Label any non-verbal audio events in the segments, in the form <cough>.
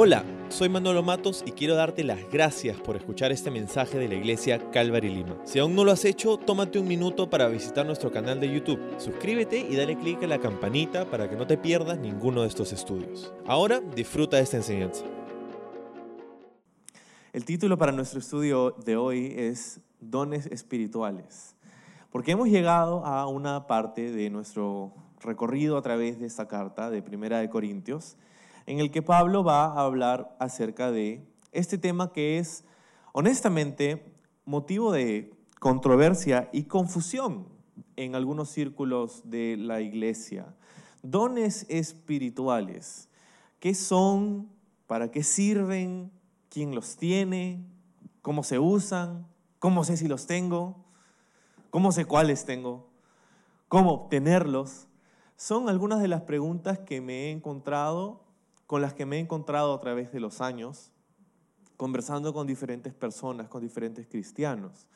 Hola, soy Manolo Matos y quiero darte las gracias por escuchar este mensaje de la iglesia Calvary Lima. Si aún no lo has hecho, tómate un minuto para visitar nuestro canal de YouTube. Suscríbete y dale clic a la campanita para que no te pierdas ninguno de estos estudios. Ahora disfruta de esta enseñanza. El título para nuestro estudio de hoy es Dones Espirituales, porque hemos llegado a una parte de nuestro recorrido a través de esta carta de Primera de Corintios en el que Pablo va a hablar acerca de este tema que es, honestamente, motivo de controversia y confusión en algunos círculos de la iglesia. Dones espirituales. ¿Qué son? ¿Para qué sirven? ¿Quién los tiene? ¿Cómo se usan? ¿Cómo sé si los tengo? ¿Cómo sé cuáles tengo? ¿Cómo obtenerlos? Son algunas de las preguntas que me he encontrado con las que me he encontrado a través de los años, conversando con diferentes personas, con diferentes cristianos.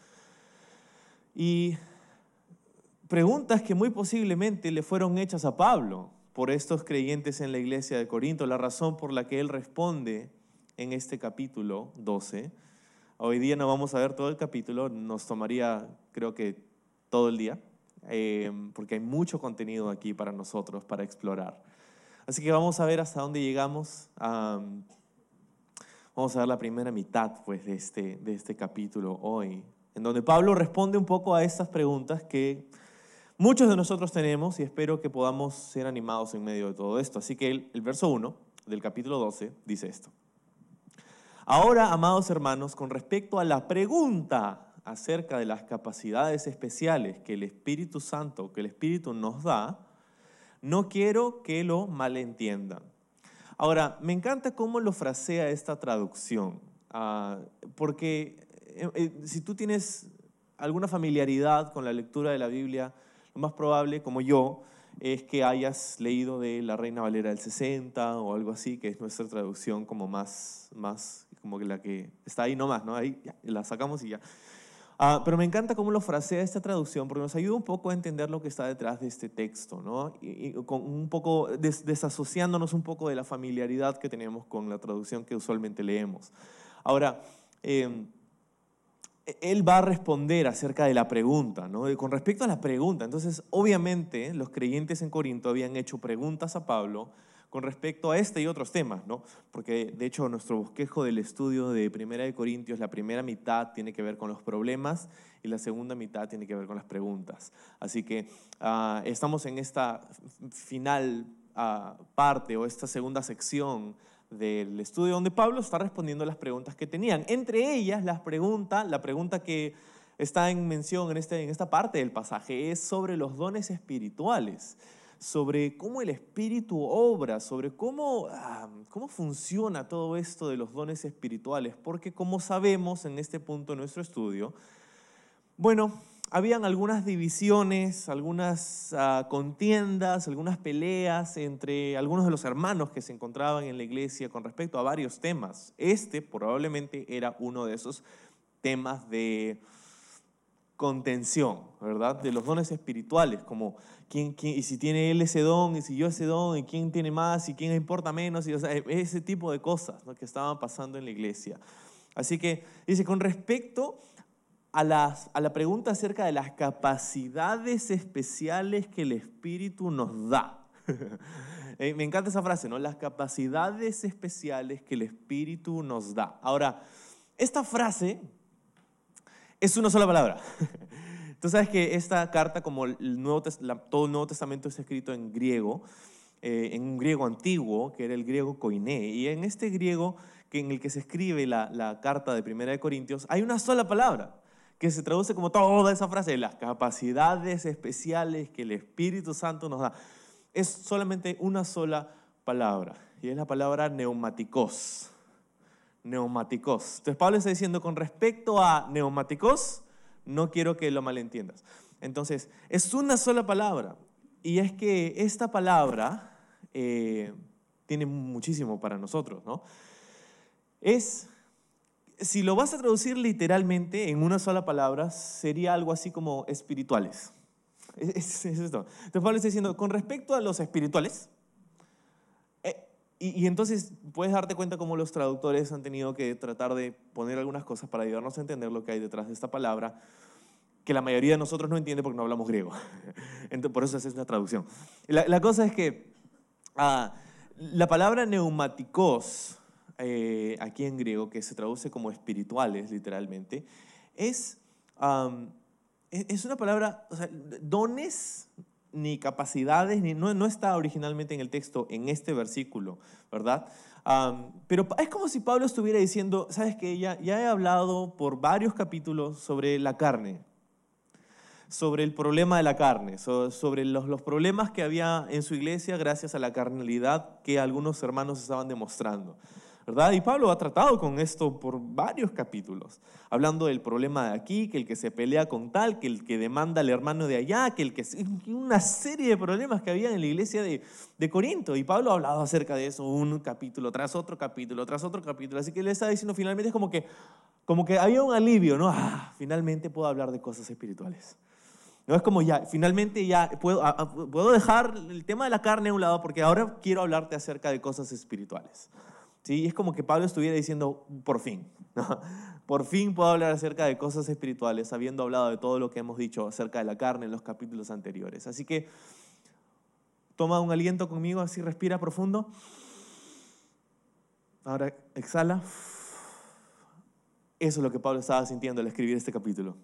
Y preguntas que muy posiblemente le fueron hechas a Pablo por estos creyentes en la iglesia de Corinto, la razón por la que él responde en este capítulo 12. Hoy día no vamos a ver todo el capítulo, nos tomaría creo que todo el día, eh, porque hay mucho contenido aquí para nosotros, para explorar. Así que vamos a ver hasta dónde llegamos. vamos a ver la primera mitad pues, de, este, de este capítulo hoy, en donde Pablo responde un poco a estas preguntas que muchos de nosotros tenemos y espero que podamos ser animados en medio de todo esto. Así que el, verso 1 del capítulo 12 dice esto. Ahora, amados hermanos, con respecto a la pregunta acerca de las capacidades especiales que el Espíritu Santo, que el Espíritu nos da, no quiero que lo malentiendan. Ahora, me encanta cómo lo frasea esta traducción, ah, porque eh, eh, si tú tienes alguna familiaridad con la lectura de la Biblia, lo más probable, como yo, es que hayas leído de la Reina Valera del 60 o algo así, que es nuestra traducción como más, más como que la que está ahí nomás, ¿no? Ahí la sacamos y ya. Ah, pero me encanta cómo lo frasea esta traducción porque nos ayuda un poco a entender lo que está detrás de este texto, ¿no? Y, con un poco desasociándonos un poco de la familiaridad que tenemos con la traducción que usualmente leemos. Ahora, em, él va a responder acerca de la pregunta, ¿no? Con respecto a la pregunta, entonces obviamente los creyentes en Corinto habían hecho preguntas a Pablo con respecto a este y otros temas, ¿no? Porque de hecho nuestro bosquejo del estudio de Primera de Corintios, la primera mitad tiene que ver con los problemas y la segunda mitad tiene que ver con las preguntas. Así que ah, estamos en esta final ah, parte o esta segunda sección del estudio donde Pablo está respondiendo las preguntas que tenían. Entre ellas, las preguntas, la pregunta que está en mención en, este, en esta parte del pasaje es sobre los dones espirituales sobre cómo el Espíritu obra, sobre cómo, ah, cómo funciona todo esto de los dones espirituales, porque como sabemos en este punto de nuestro estudio, bueno, habían algunas divisiones, algunas ah, contiendas, algunas peleas entre algunos de los hermanos que se encontraban en la iglesia con respecto a varios temas. Este probablemente era uno de esos temas de contención, ¿verdad? De los dones espirituales, como quién, y si tiene él ese don, y si yo ese don, y quién tiene más, y quién importa menos, y, ese tipo de cosas que estaban pasando en la iglesia. Así que dice, con respecto a, las, a la pregunta acerca de las capacidades especiales que el Espíritu nos da. <laughs> Eh, me encanta esa frase, ¿no? Las capacidades especiales que el Espíritu nos da. Ahora, esta frase es una sola palabra. <laughs> Tú sabes que esta carta, como todo el Nuevo Testamento es escrito en griego, eh, en un griego antiguo, que era el griego koiné, y en este griego que en el que se escribe la, la carta de Primera de Corintios, hay una sola palabra, que se traduce como toda esa frase, las capacidades especiales que el Espíritu Santo nos da. Es solamente una sola palabra, y es la palabra neumáticos neumáticos. Entonces Pablo está diciendo con respecto a neumáticos, no quiero que lo malentiendas. Entonces, es una sola palabra. Y es que esta palabra eh, tiene muchísimo para nosotros, ¿no? Es, si lo vas a traducir literalmente en una sola palabra, sería algo así como espirituales. <laughs> Es, esto. Entonces Pablo está diciendo, con respecto a los espirituales, y, entonces puedes darte cuenta cómo los traductores han tenido que tratar de poner algunas cosas para ayudarnos a entender lo que hay detrás de esta palabra, que la mayoría de nosotros no entiende porque no hablamos griego. <laughs> Entonces, por eso es una traducción. La, cosa es que ah, la palabra neumáticos, eh, aquí en griego, que se traduce como espirituales literalmente, es, es una palabra, o sea, dones ni capacidades, ni, no, no, está originalmente en el texto, en este versículo, ¿verdad? pero es como si Pablo estuviera diciendo, sabes que ya, ya he hablado por varios capítulos sobre la carne, sobre el problema de la carne, sobre los, los problemas que había en su iglesia gracias a la carnalidad que algunos hermanos estaban demostrando. ¿Verdad? Y Pablo ha tratado con esto por varios capítulos, hablando del problema de aquí, que el que se pelea con tal, que el que demanda al hermano de allá, que el que... Una serie de problemas que había en la iglesia de, de Corinto. Y Pablo ha hablado acerca de eso un capítulo tras otro capítulo, tras otro capítulo. Así que le está diciendo finalmente es como que, como que había un alivio, ¿no? Ah, finalmente puedo hablar de cosas espirituales. No es como ya, finalmente ya puedo, puedo dejar el tema de la carne a un lado porque ahora quiero hablarte acerca de cosas espirituales. ¿Sí? Es como que Pablo estuviera diciendo, por fin, <laughs> por fin puedo hablar acerca de cosas espirituales, habiendo hablado de todo lo que hemos dicho acerca de la carne en los capítulos anteriores. Así que toma un aliento conmigo, así respira profundo. Ahora exhala. Eso es lo que Pablo estaba sintiendo al escribir este capítulo.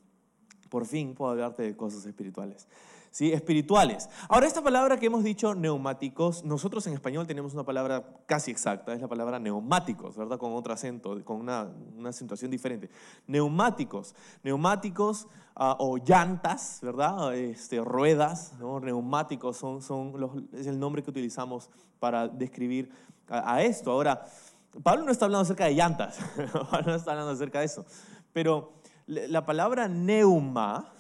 Por fin puedo hablarte de cosas espirituales. ¿Sí? espirituales. Ahora, esta palabra que hemos dicho, neumáticos, nosotros en español tenemos una palabra casi exacta, es la palabra neumáticos, ¿verdad? Con otro acento, con una, una acentuación diferente. Neumáticos, neumáticos ah, o llantas, ¿verdad? Este, ruedas, ¿no? neumáticos son, son los, es el nombre que utilizamos para describir a, a esto. Ahora, Pablo no está hablando acerca de llantas, <laughs> Pablo no está hablando acerca de eso, pero la palabra neuma,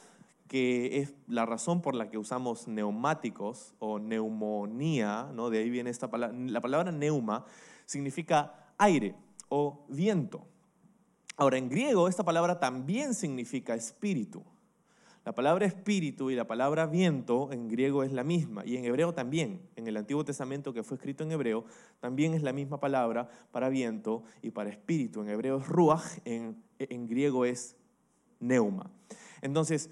que es la razón por la que usamos neumáticos o neumonía, ¿no? de ahí viene esta palabra. La palabra neuma significa aire o viento. Ahora, en griego esta palabra también significa espíritu. La palabra espíritu y la palabra viento en griego es la misma y en hebreo también. En el Antiguo Testamento que fue escrito en hebreo también es la misma palabra para viento y para espíritu. En hebreo es ruach, en, en griego es neuma. Entonces,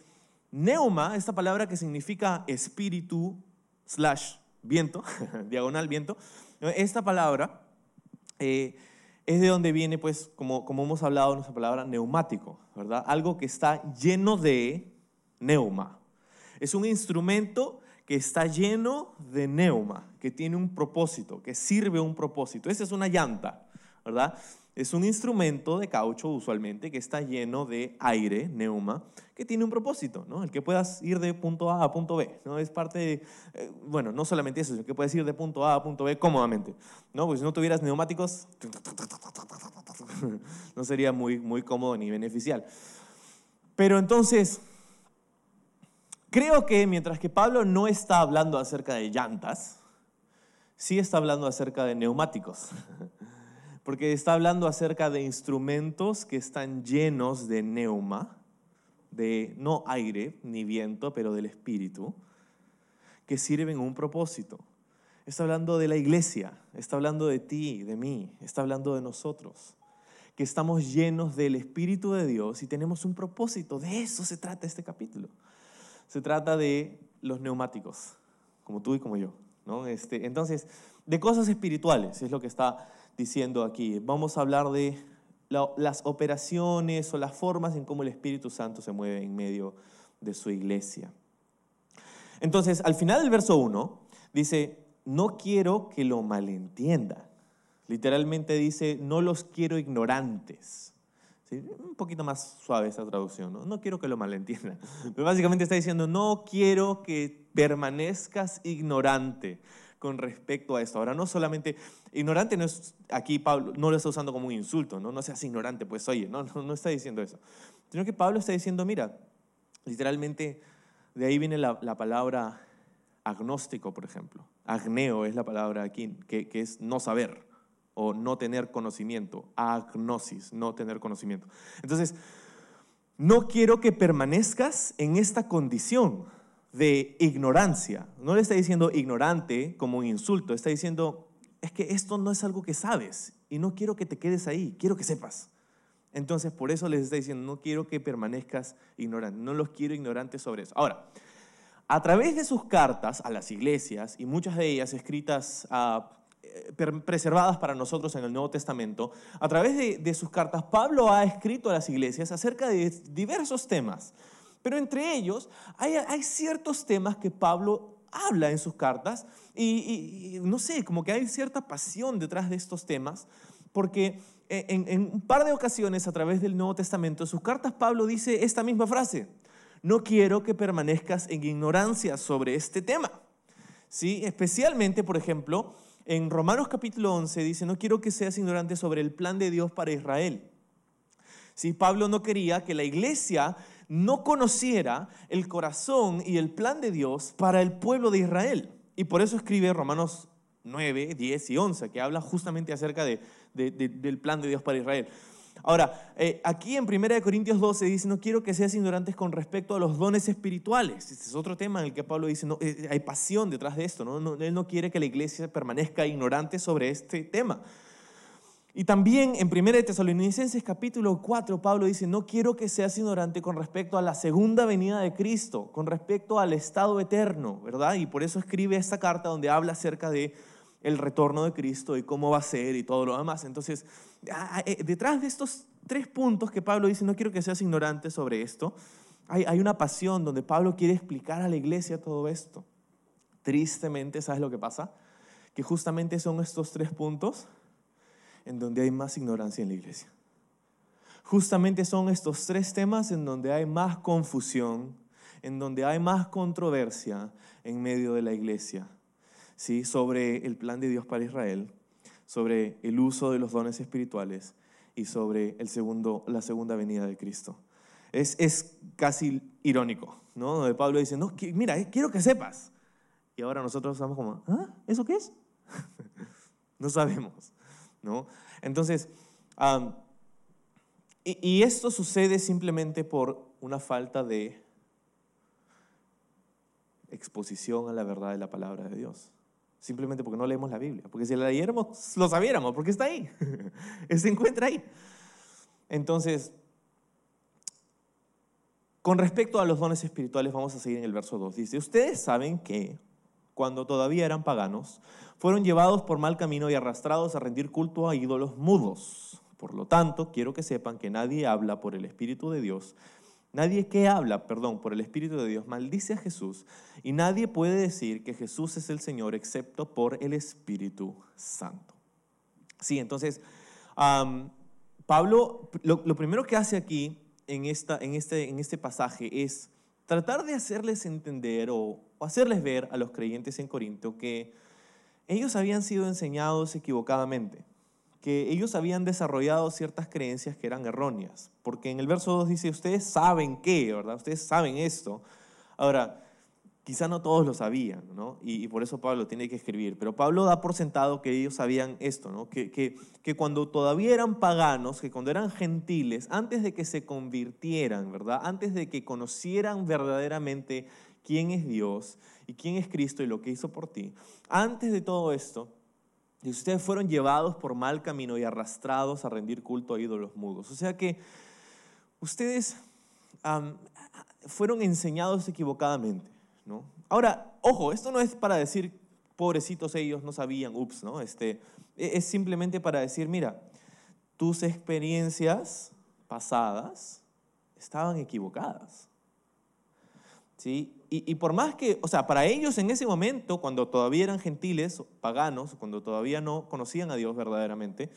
Neuma, esta palabra que significa espíritu slash viento, <laughs> diagonal viento, esta palabra eh, es de donde viene, pues, como, como hemos hablado, nuestra palabra neumático, ¿verdad? Algo que está lleno de neuma. Es un instrumento que está lleno de neuma, que tiene un propósito, que sirve un propósito. Esa es una llanta, ¿verdad? Es un instrumento de caucho usualmente que está lleno de aire, neuma, que tiene un propósito, ¿no? El que puedas ir de punto A a punto B, ¿no? Es parte de, eh, bueno, no solamente eso, sino que puedes ir de punto A a punto B cómodamente, ¿no? Porque si no tuvieras neumáticos, <laughs> no sería muy, muy cómodo ni beneficial. Pero entonces, creo que mientras que Pablo no está hablando acerca de llantas, sí está hablando acerca de neumáticos. <laughs> porque está hablando acerca de instrumentos que están llenos de neuma, de no aire ni viento, pero del espíritu, que sirven un propósito. Está hablando de la iglesia, está hablando de ti, de mí, está hablando de nosotros, que estamos llenos del Espíritu de Dios y tenemos un propósito. De eso se trata este capítulo. Se trata de los neumáticos, como tú y como yo. ¿no? Este, entonces, de cosas espirituales es lo que está diciendo aquí. Vamos a hablar de las operaciones o las formas en cómo el Espíritu Santo se mueve en medio de su iglesia. Entonces, al final del verso 1 dice, no quiero que lo malentiendan. Literalmente dice, no los quiero ignorantes. Un poquito más suave esa traducción, ¿no? No quiero que lo malentiendan. <laughs> Pero básicamente está diciendo, no quiero que permanezcas ignorante con respecto a esto. Ahora, no solamente, ignorante no es, aquí Pablo no lo está usando como un insulto, no, no seas ignorante, pues oye, no, no, no está diciendo eso, sino que Pablo está diciendo, mira, literalmente de ahí viene la, la palabra agnóstico, por ejemplo. Agneo es la palabra aquí, que, que es no saber o no tener conocimiento. Agnosis, no tener conocimiento. Entonces, no quiero que permanezcas en esta condición de ignorancia. No le está diciendo ignorante como un insulto, está diciendo es que esto no es algo que sabes y no quiero que te quedes ahí, quiero que sepas. Entonces, por eso les está diciendo, no quiero que permanezcas ignorante, no los quiero ignorantes sobre eso. Ahora, a través de sus cartas a las iglesias, y muchas de ellas escritas, uh, preservadas para nosotros en el Nuevo Testamento, a través de, de sus cartas, Pablo ha escrito a las iglesias acerca de diversos temas. Pero entre ellos hay, hay ciertos temas que Pablo habla en sus cartas y, no sé, como que hay cierta pasión detrás de estos temas, porque en, en, un par de ocasiones a través del Nuevo Testamento, en sus cartas Pablo dice esta misma frase, no quiero que permanezcas en ignorancia sobre este tema. ¿Sí? Especialmente, por ejemplo, en Romanos capítulo 11 dice, no quiero que seas ignorante sobre el plan de Dios para Israel. ¿Sí? Pablo no quería que la iglesia no conociera el corazón y el plan de Dios para el pueblo de Israel. Y por eso escribe Romanos 9, 10 y 11, que habla justamente acerca de, del plan de Dios para Israel. Ahora, eh, aquí en 1 Corintios 12 dice, no quiero que seas ignorantes con respecto a los dones espirituales. Este es otro tema en el que Pablo dice, no, eh, hay pasión detrás de esto, él no quiere que la iglesia permanezca ignorante sobre este tema. Y también en 1 Tesalonicenses capítulo 4, Pablo dice, no quiero que seas ignorante con respecto a la segunda venida de Cristo, con respecto al estado eterno, ¿verdad? Y por eso escribe esta carta donde habla acerca de el retorno de Cristo y cómo va a ser y todo lo demás. Entonces, eh, detrás de estos tres puntos que Pablo dice, no quiero que seas ignorante sobre esto, hay, hay una pasión donde Pablo quiere explicar a la iglesia todo esto. Tristemente, ¿sabes lo que pasa? Que justamente son estos tres puntos en donde hay más ignorancia en la iglesia. Justamente son estos tres temas en donde hay más confusión, en donde hay más controversia en medio de la iglesia, ¿sí? sobre el plan de Dios para Israel, sobre el uso de los dones espirituales y sobre el segundo, la segunda venida de Cristo. Es, es casi irónico, ¿no? Donde Pablo dice, no, mira, eh, quiero que sepas. Y ahora nosotros estamos como, ¿ah? ¿Eso qué es? <laughs> no sabemos. Entonces, y, esto sucede simplemente por una falta de exposición a la verdad de la palabra de Dios. Simplemente porque no leemos la Biblia. Porque si la leyéramos, lo sabiéramos, porque está ahí. <laughs> Se encuentra ahí. Entonces, con respecto a los dones espirituales, vamos a seguir en el verso 2. Dice, ustedes saben que cuando todavía eran paganos, fueron llevados por mal camino y arrastrados a rendir culto a ídolos mudos. Por lo tanto, quiero que sepan que nadie habla por el Espíritu de Dios, nadie que habla, perdón, por el Espíritu de Dios maldice a Jesús y nadie puede decir que Jesús es el Señor excepto por el Espíritu Santo. Sí, entonces, Pablo, lo, lo, primero que hace aquí en, esta, en, este, en este pasaje es tratar de hacerles entender o o hacerles ver a los creyentes en Corinto que ellos habían sido enseñados equivocadamente, que ellos habían desarrollado ciertas creencias que eran erróneas, porque en el verso 2 dice, ustedes saben qué, ¿verdad? Ustedes saben esto. Ahora, quizá no todos lo sabían, ¿no? Y, por eso Pablo tiene que escribir, pero Pablo da por sentado que ellos sabían esto, ¿no? Que, que, que cuando todavía eran paganos, que cuando eran gentiles, antes de que se convirtieran, ¿verdad? Antes de que conocieran verdaderamente quién es Dios y quién es Cristo y lo que hizo por ti. Antes de todo esto, ustedes fueron llevados por mal camino y arrastrados a rendir culto a ídolos mudos. O sea que ustedes fueron enseñados equivocadamente. ¿no? Ahora, ojo, esto no es para decir, pobrecitos ellos no sabían, ups, ¿no? Este, e, es simplemente para decir, mira, tus experiencias pasadas estaban equivocadas. ¿sí? Y, por más que, o sea, para ellos en ese momento, cuando todavía eran gentiles, paganos, cuando todavía no conocían a Dios verdaderamente,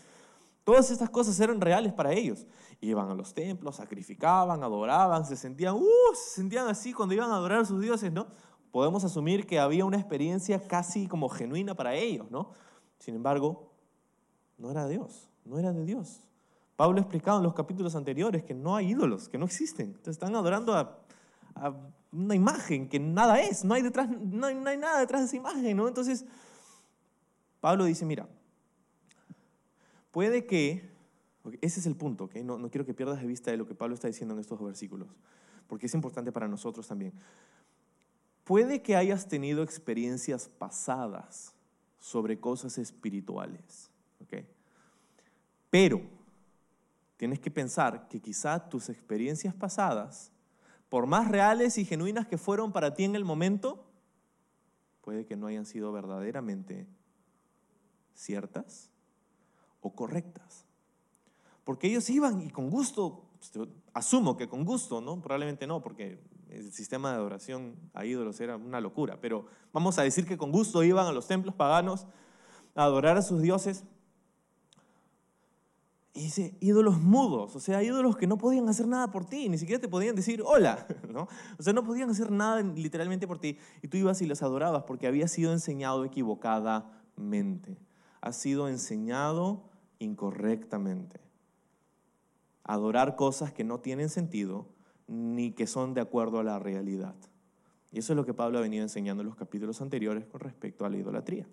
todas estas cosas eran reales para ellos. Iban a los templos, sacrificaban, adoraban, se sentían, uh, se sentían así cuando iban a adorar a sus dioses, ¿no? Podemos asumir que había una experiencia casi como genuina para ellos, ¿no? Sin embargo, no era Dios, no era de Dios. Pablo ha explicado en los capítulos anteriores que no hay ídolos, que no existen. Entonces están adorando a una imagen que nada es, no hay, detrás, no hay, nada detrás de esa imagen, ¿no? Entonces, Pablo dice, mira, puede que, ese es el punto, ¿okay? no, no quiero que pierdas de vista de lo que Pablo está diciendo en estos versículos, porque es importante para nosotros también. Puede que hayas tenido experiencias pasadas sobre cosas espirituales. Pero tienes que pensar que quizá tus experiencias pasadas, por más reales y genuinas que fueron para ti en el momento, puede que no hayan sido verdaderamente ciertas o correctas. Porque ellos iban y con gusto, asumo que con gusto, ¿no? Probablemente no, porque el sistema de adoración a ídolos era una locura, pero vamos a decir que con gusto iban a los templos paganos a adorar a sus dioses. Y dice, ídolos mudos, o sea, ídolos que no podían hacer nada por ti, ni siquiera te podían decir hola, <laughs> ¿no? O sea, no podían hacer nada literalmente por ti. Y tú ibas y los adorabas porque había sido enseñado equivocadamente. Ha sido enseñado incorrectamente. Adorar cosas que no tienen sentido ni que son de acuerdo a la realidad. Y eso es lo que Pablo ha venido enseñando en los capítulos anteriores con respecto a la idolatría.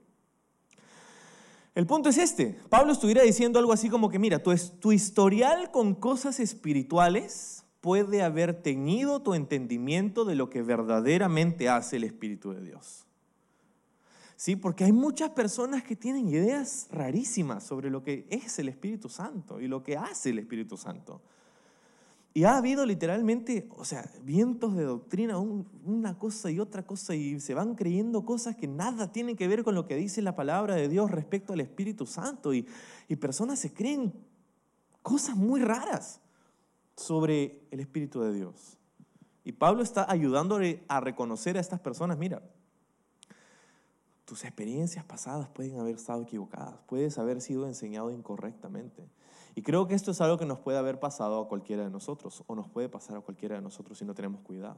El punto es este. Pablo estuviera diciendo algo así como que, mira, tu, tu historial con cosas espirituales puede haber teñido tu entendimiento de lo que verdaderamente hace el Espíritu de Dios. ¿Sí? Porque hay muchas personas que tienen ideas rarísimas sobre lo que es el Espíritu Santo y lo que hace el Espíritu Santo. Y ha habido literalmente, o sea, vientos de doctrina, una cosa y otra cosa, y se van creyendo cosas que nada tienen que ver con lo que dice la palabra de Dios respecto al Espíritu Santo. Y, personas se creen cosas muy raras sobre el Espíritu de Dios. Y Pablo está ayudándole a reconocer a estas personas, mira, tus experiencias pasadas pueden haber estado equivocadas, puedes haber sido enseñado incorrectamente. Y creo que esto es algo que nos puede haber pasado a cualquiera de nosotros o nos puede pasar a cualquiera de nosotros si no tenemos cuidado.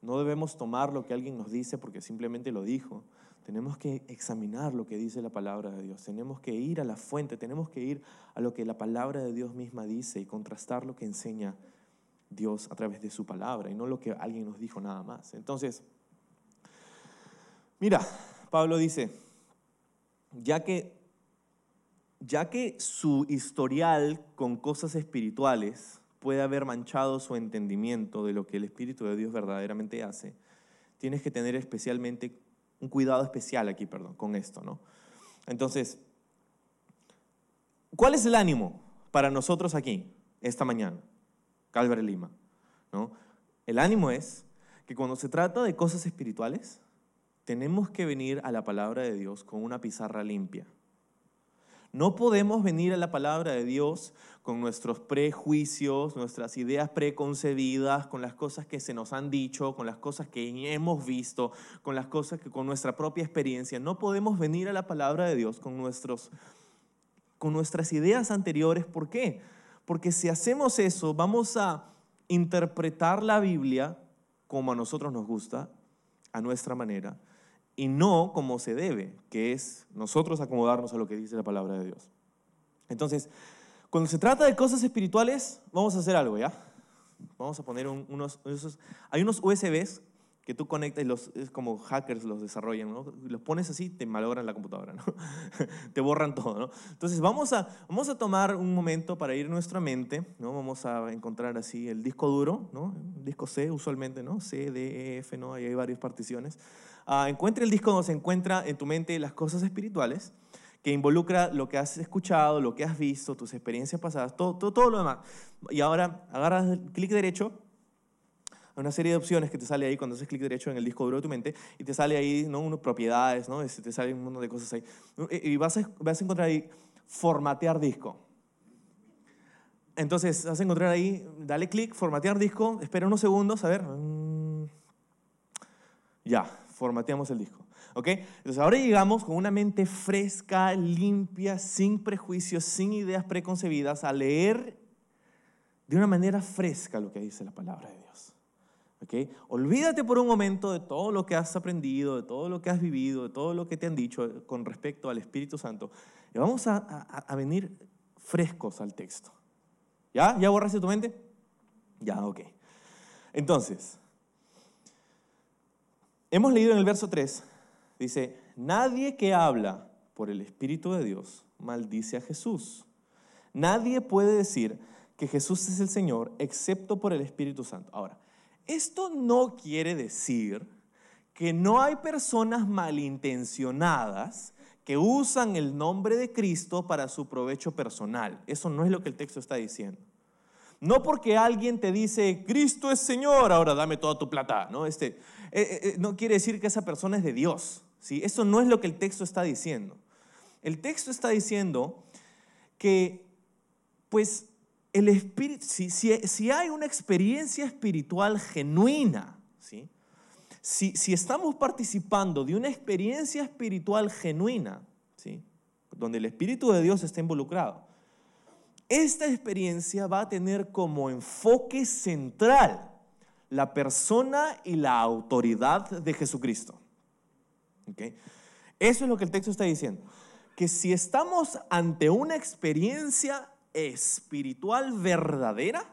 No debemos tomar lo que alguien nos dice porque simplemente lo dijo. Tenemos que examinar lo que dice la palabra de Dios. Tenemos que ir a la fuente, tenemos que ir a lo que la palabra de Dios misma dice y contrastar lo que enseña Dios a través de su palabra y no lo que alguien nos dijo nada más. Entonces, mira, Pablo dice, ya que ya que su historial con cosas espirituales puede haber manchado su entendimiento de lo que el Espíritu de Dios verdaderamente hace, tienes que tener especialmente un cuidado especial aquí, perdón, con esto, ¿no? Entonces, ¿cuál es el ánimo para nosotros aquí esta mañana, Calvary Lima? ¿no? El ánimo es que cuando se trata de cosas espirituales, tenemos que venir a la palabra de Dios con una pizarra limpia. No podemos venir a la palabra de Dios con nuestros prejuicios, nuestras ideas preconcebidas, con las cosas que se nos han dicho, con las cosas que hemos visto, con las cosas que con nuestra propia experiencia. No podemos venir a la palabra de Dios con, nuestros, con nuestras ideas anteriores. ¿Por qué? Porque si hacemos eso, vamos a interpretar la Biblia como a nosotros nos gusta, a nuestra manera y no como se debe, que es nosotros acomodarnos a lo que dice la palabra de Dios. Entonces, cuando se trata de cosas espirituales, vamos a hacer algo, ¿ya? Vamos a poner unos, hay unos USBs que tú conectas y los, es como hackers los desarrollan, ¿no? Los pones así, te malogran la computadora, ¿no? <laughs> te borran todo, ¿no? Entonces vamos a, vamos a tomar un momento para ir a nuestra mente, ¿no? Vamos a encontrar así el disco duro, ¿no? Disco C usualmente, ¿no? C, D, E, F, ¿no? Ahí hay varias particiones. Ah, encuentra el disco donde se encuentra en tu mente las cosas espirituales, que involucra lo que has escuchado, lo que has visto, tus experiencias pasadas, todo, todo, todo lo demás. Y ahora agarras clic derecho, una serie de opciones que te sale ahí cuando haces clic derecho en el disco duro de tu mente y te sale ahí ¿no? unas propiedades, ¿no? Este, te sale un montón de cosas ahí. Y vas a, vas a encontrar ahí formatear disco. Entonces vas a encontrar ahí, dale clic, formatear disco, espera unos segundos, a ver. Mm, ya, formateamos el disco. ¿Ok? Entonces ahora llegamos con una mente fresca, limpia, sin prejuicios, sin ideas preconcebidas, a leer de una manera fresca lo que dice la palabra de Dios. ¿Ok? Olvídate por un momento de todo lo que has aprendido, de todo lo que has vivido, de todo lo que te han dicho con respecto al Espíritu Santo. Y vamos a, a venir frescos al texto. ¿Ya? ¿Ya borraste tu mente? Ya, ok. Entonces, Hemos leído en el verso 3, dice, nadie que habla por el Espíritu de Dios maldice a Jesús. Nadie puede decir que Jesús es el Señor excepto por el Espíritu Santo. Ahora, esto no quiere decir que no hay personas malintencionadas que usan el nombre de Cristo para su provecho personal. Eso no es lo que el texto está diciendo. No porque alguien te dice, Cristo es Señor, ahora dame toda tu plata. No, este, eh, eh, eh, no quiere decir que esa persona es de Dios. ¿sí? Eso no es lo que el texto está diciendo. El texto está diciendo que, pues, el espíritu, si, si hay una experiencia espiritual genuina, ¿sí? si, estamos participando de una experiencia espiritual genuina, ¿sí? donde el Espíritu de Dios está involucrado, esta experiencia va a tener como enfoque central la persona y la autoridad de Jesucristo. Eso es lo que el texto está diciendo. Que si estamos ante una experiencia espiritual verdadera,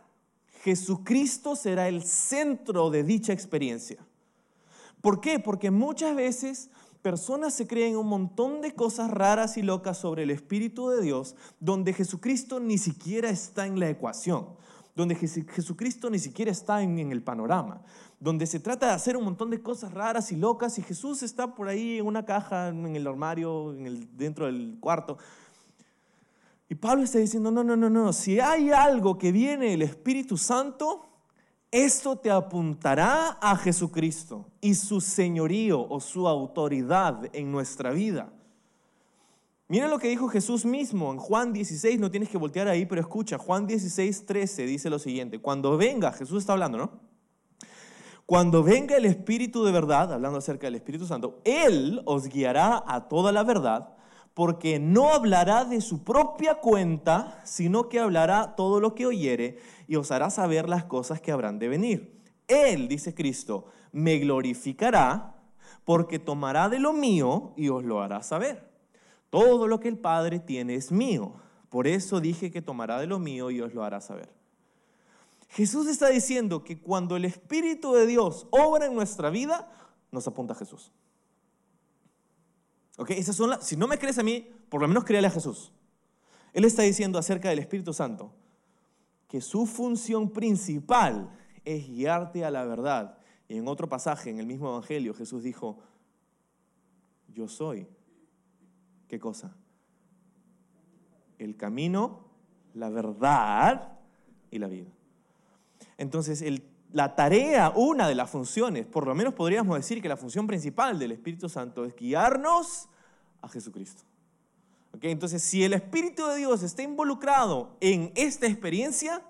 Jesucristo será el centro de dicha experiencia. ¿Por qué? Porque muchas veces personas se creen un montón de cosas raras y locas sobre el Espíritu de Dios, donde Jesucristo ni siquiera está en la ecuación, donde Jesucristo ni siquiera está en, el panorama, donde se trata de hacer un montón de cosas raras y locas y Jesús está por ahí en una caja, en el armario, dentro del cuarto. Y Pablo está diciendo, no, no, no, no, si hay algo que viene el Espíritu Santo, esto te apuntará a Jesucristo y su señorío o su autoridad en nuestra vida. Mira lo que dijo Jesús mismo en Juan 16, no tienes que voltear ahí, pero escucha, Juan 16, 13 dice lo siguiente, cuando venga, Jesús está hablando, ¿no? Cuando venga el Espíritu de verdad, hablando acerca del Espíritu Santo, Él os guiará a toda la verdad, porque no hablará de su propia cuenta, sino que hablará todo lo que oyere y os hará saber las cosas que habrán de venir. Él, dice Cristo, me glorificará porque tomará de lo mío y os lo hará saber. Todo lo que el Padre tiene es mío. Por eso dije que tomará de lo mío y os lo hará saber. Jesús está diciendo que cuando el Espíritu de Dios obra en nuestra vida, nos apunta Jesús. Esas son si no me crees a mí, por lo menos créale a Jesús. Él está diciendo acerca del Espíritu Santo que su función principal es guiarte a la verdad. Y en otro pasaje, en el mismo Evangelio, Jesús dijo, yo soy. ¿Qué cosa? El camino, la verdad y la vida. Entonces, la tarea, una de las funciones, por lo menos podríamos decir que la función principal del Espíritu Santo es guiarnos a Jesucristo. Entonces, si el Espíritu de Dios está involucrado en esta experiencia,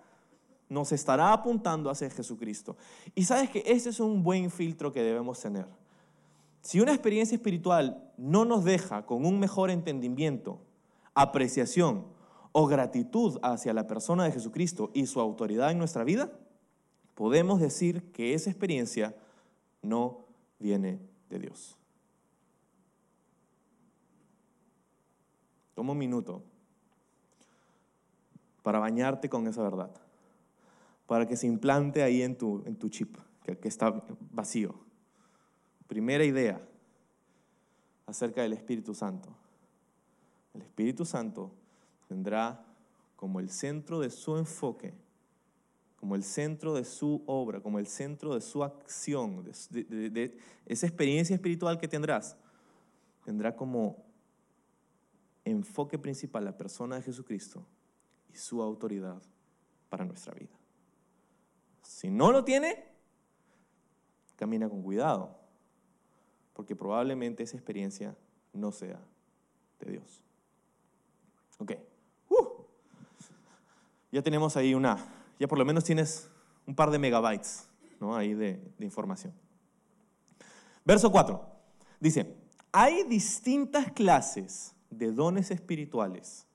nos estará apuntando hacia Jesucristo. Y sabes que ese es un buen filtro que debemos tener. Si una experiencia espiritual no nos deja con un mejor entendimiento, apreciación o gratitud hacia la persona de Jesucristo y su autoridad en nuestra vida, podemos decir que esa experiencia no viene de Dios. Toma un minuto para bañarte con esa verdad, para que se implante ahí en tu, en tu chip, que, que está vacío. Primera idea acerca del Espíritu Santo. El Espíritu Santo tendrá como el centro de su enfoque, como el centro de su obra, como el centro de su acción, de, esa experiencia espiritual que tendrás, tendrá como enfoque principal la persona de Jesucristo y su autoridad para nuestra vida. Si no lo tiene, camina con cuidado, porque probablemente esa experiencia no sea de Dios. Ok. Uh. Ya tenemos ahí una, ya por lo menos tienes un par de megabytes ¿no? ahí de, de información. Verso 4. Dice, hay distintas clases de dones espirituales,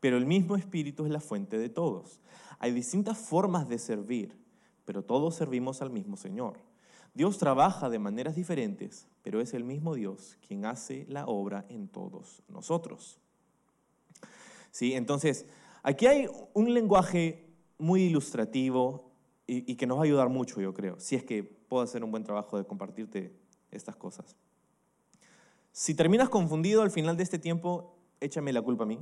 pero el mismo Espíritu es la fuente de todos. Hay distintas formas de servir, pero todos servimos al mismo Señor. Dios trabaja de maneras diferentes, pero es el mismo Dios quien hace la obra en todos nosotros. ¿Sí? Entonces, aquí hay un lenguaje muy ilustrativo y, que nos va a ayudar mucho, yo creo, si es que puedo hacer un buen trabajo de compartirte estas cosas. Si terminas confundido al final de este tiempo, échame la culpa a mí,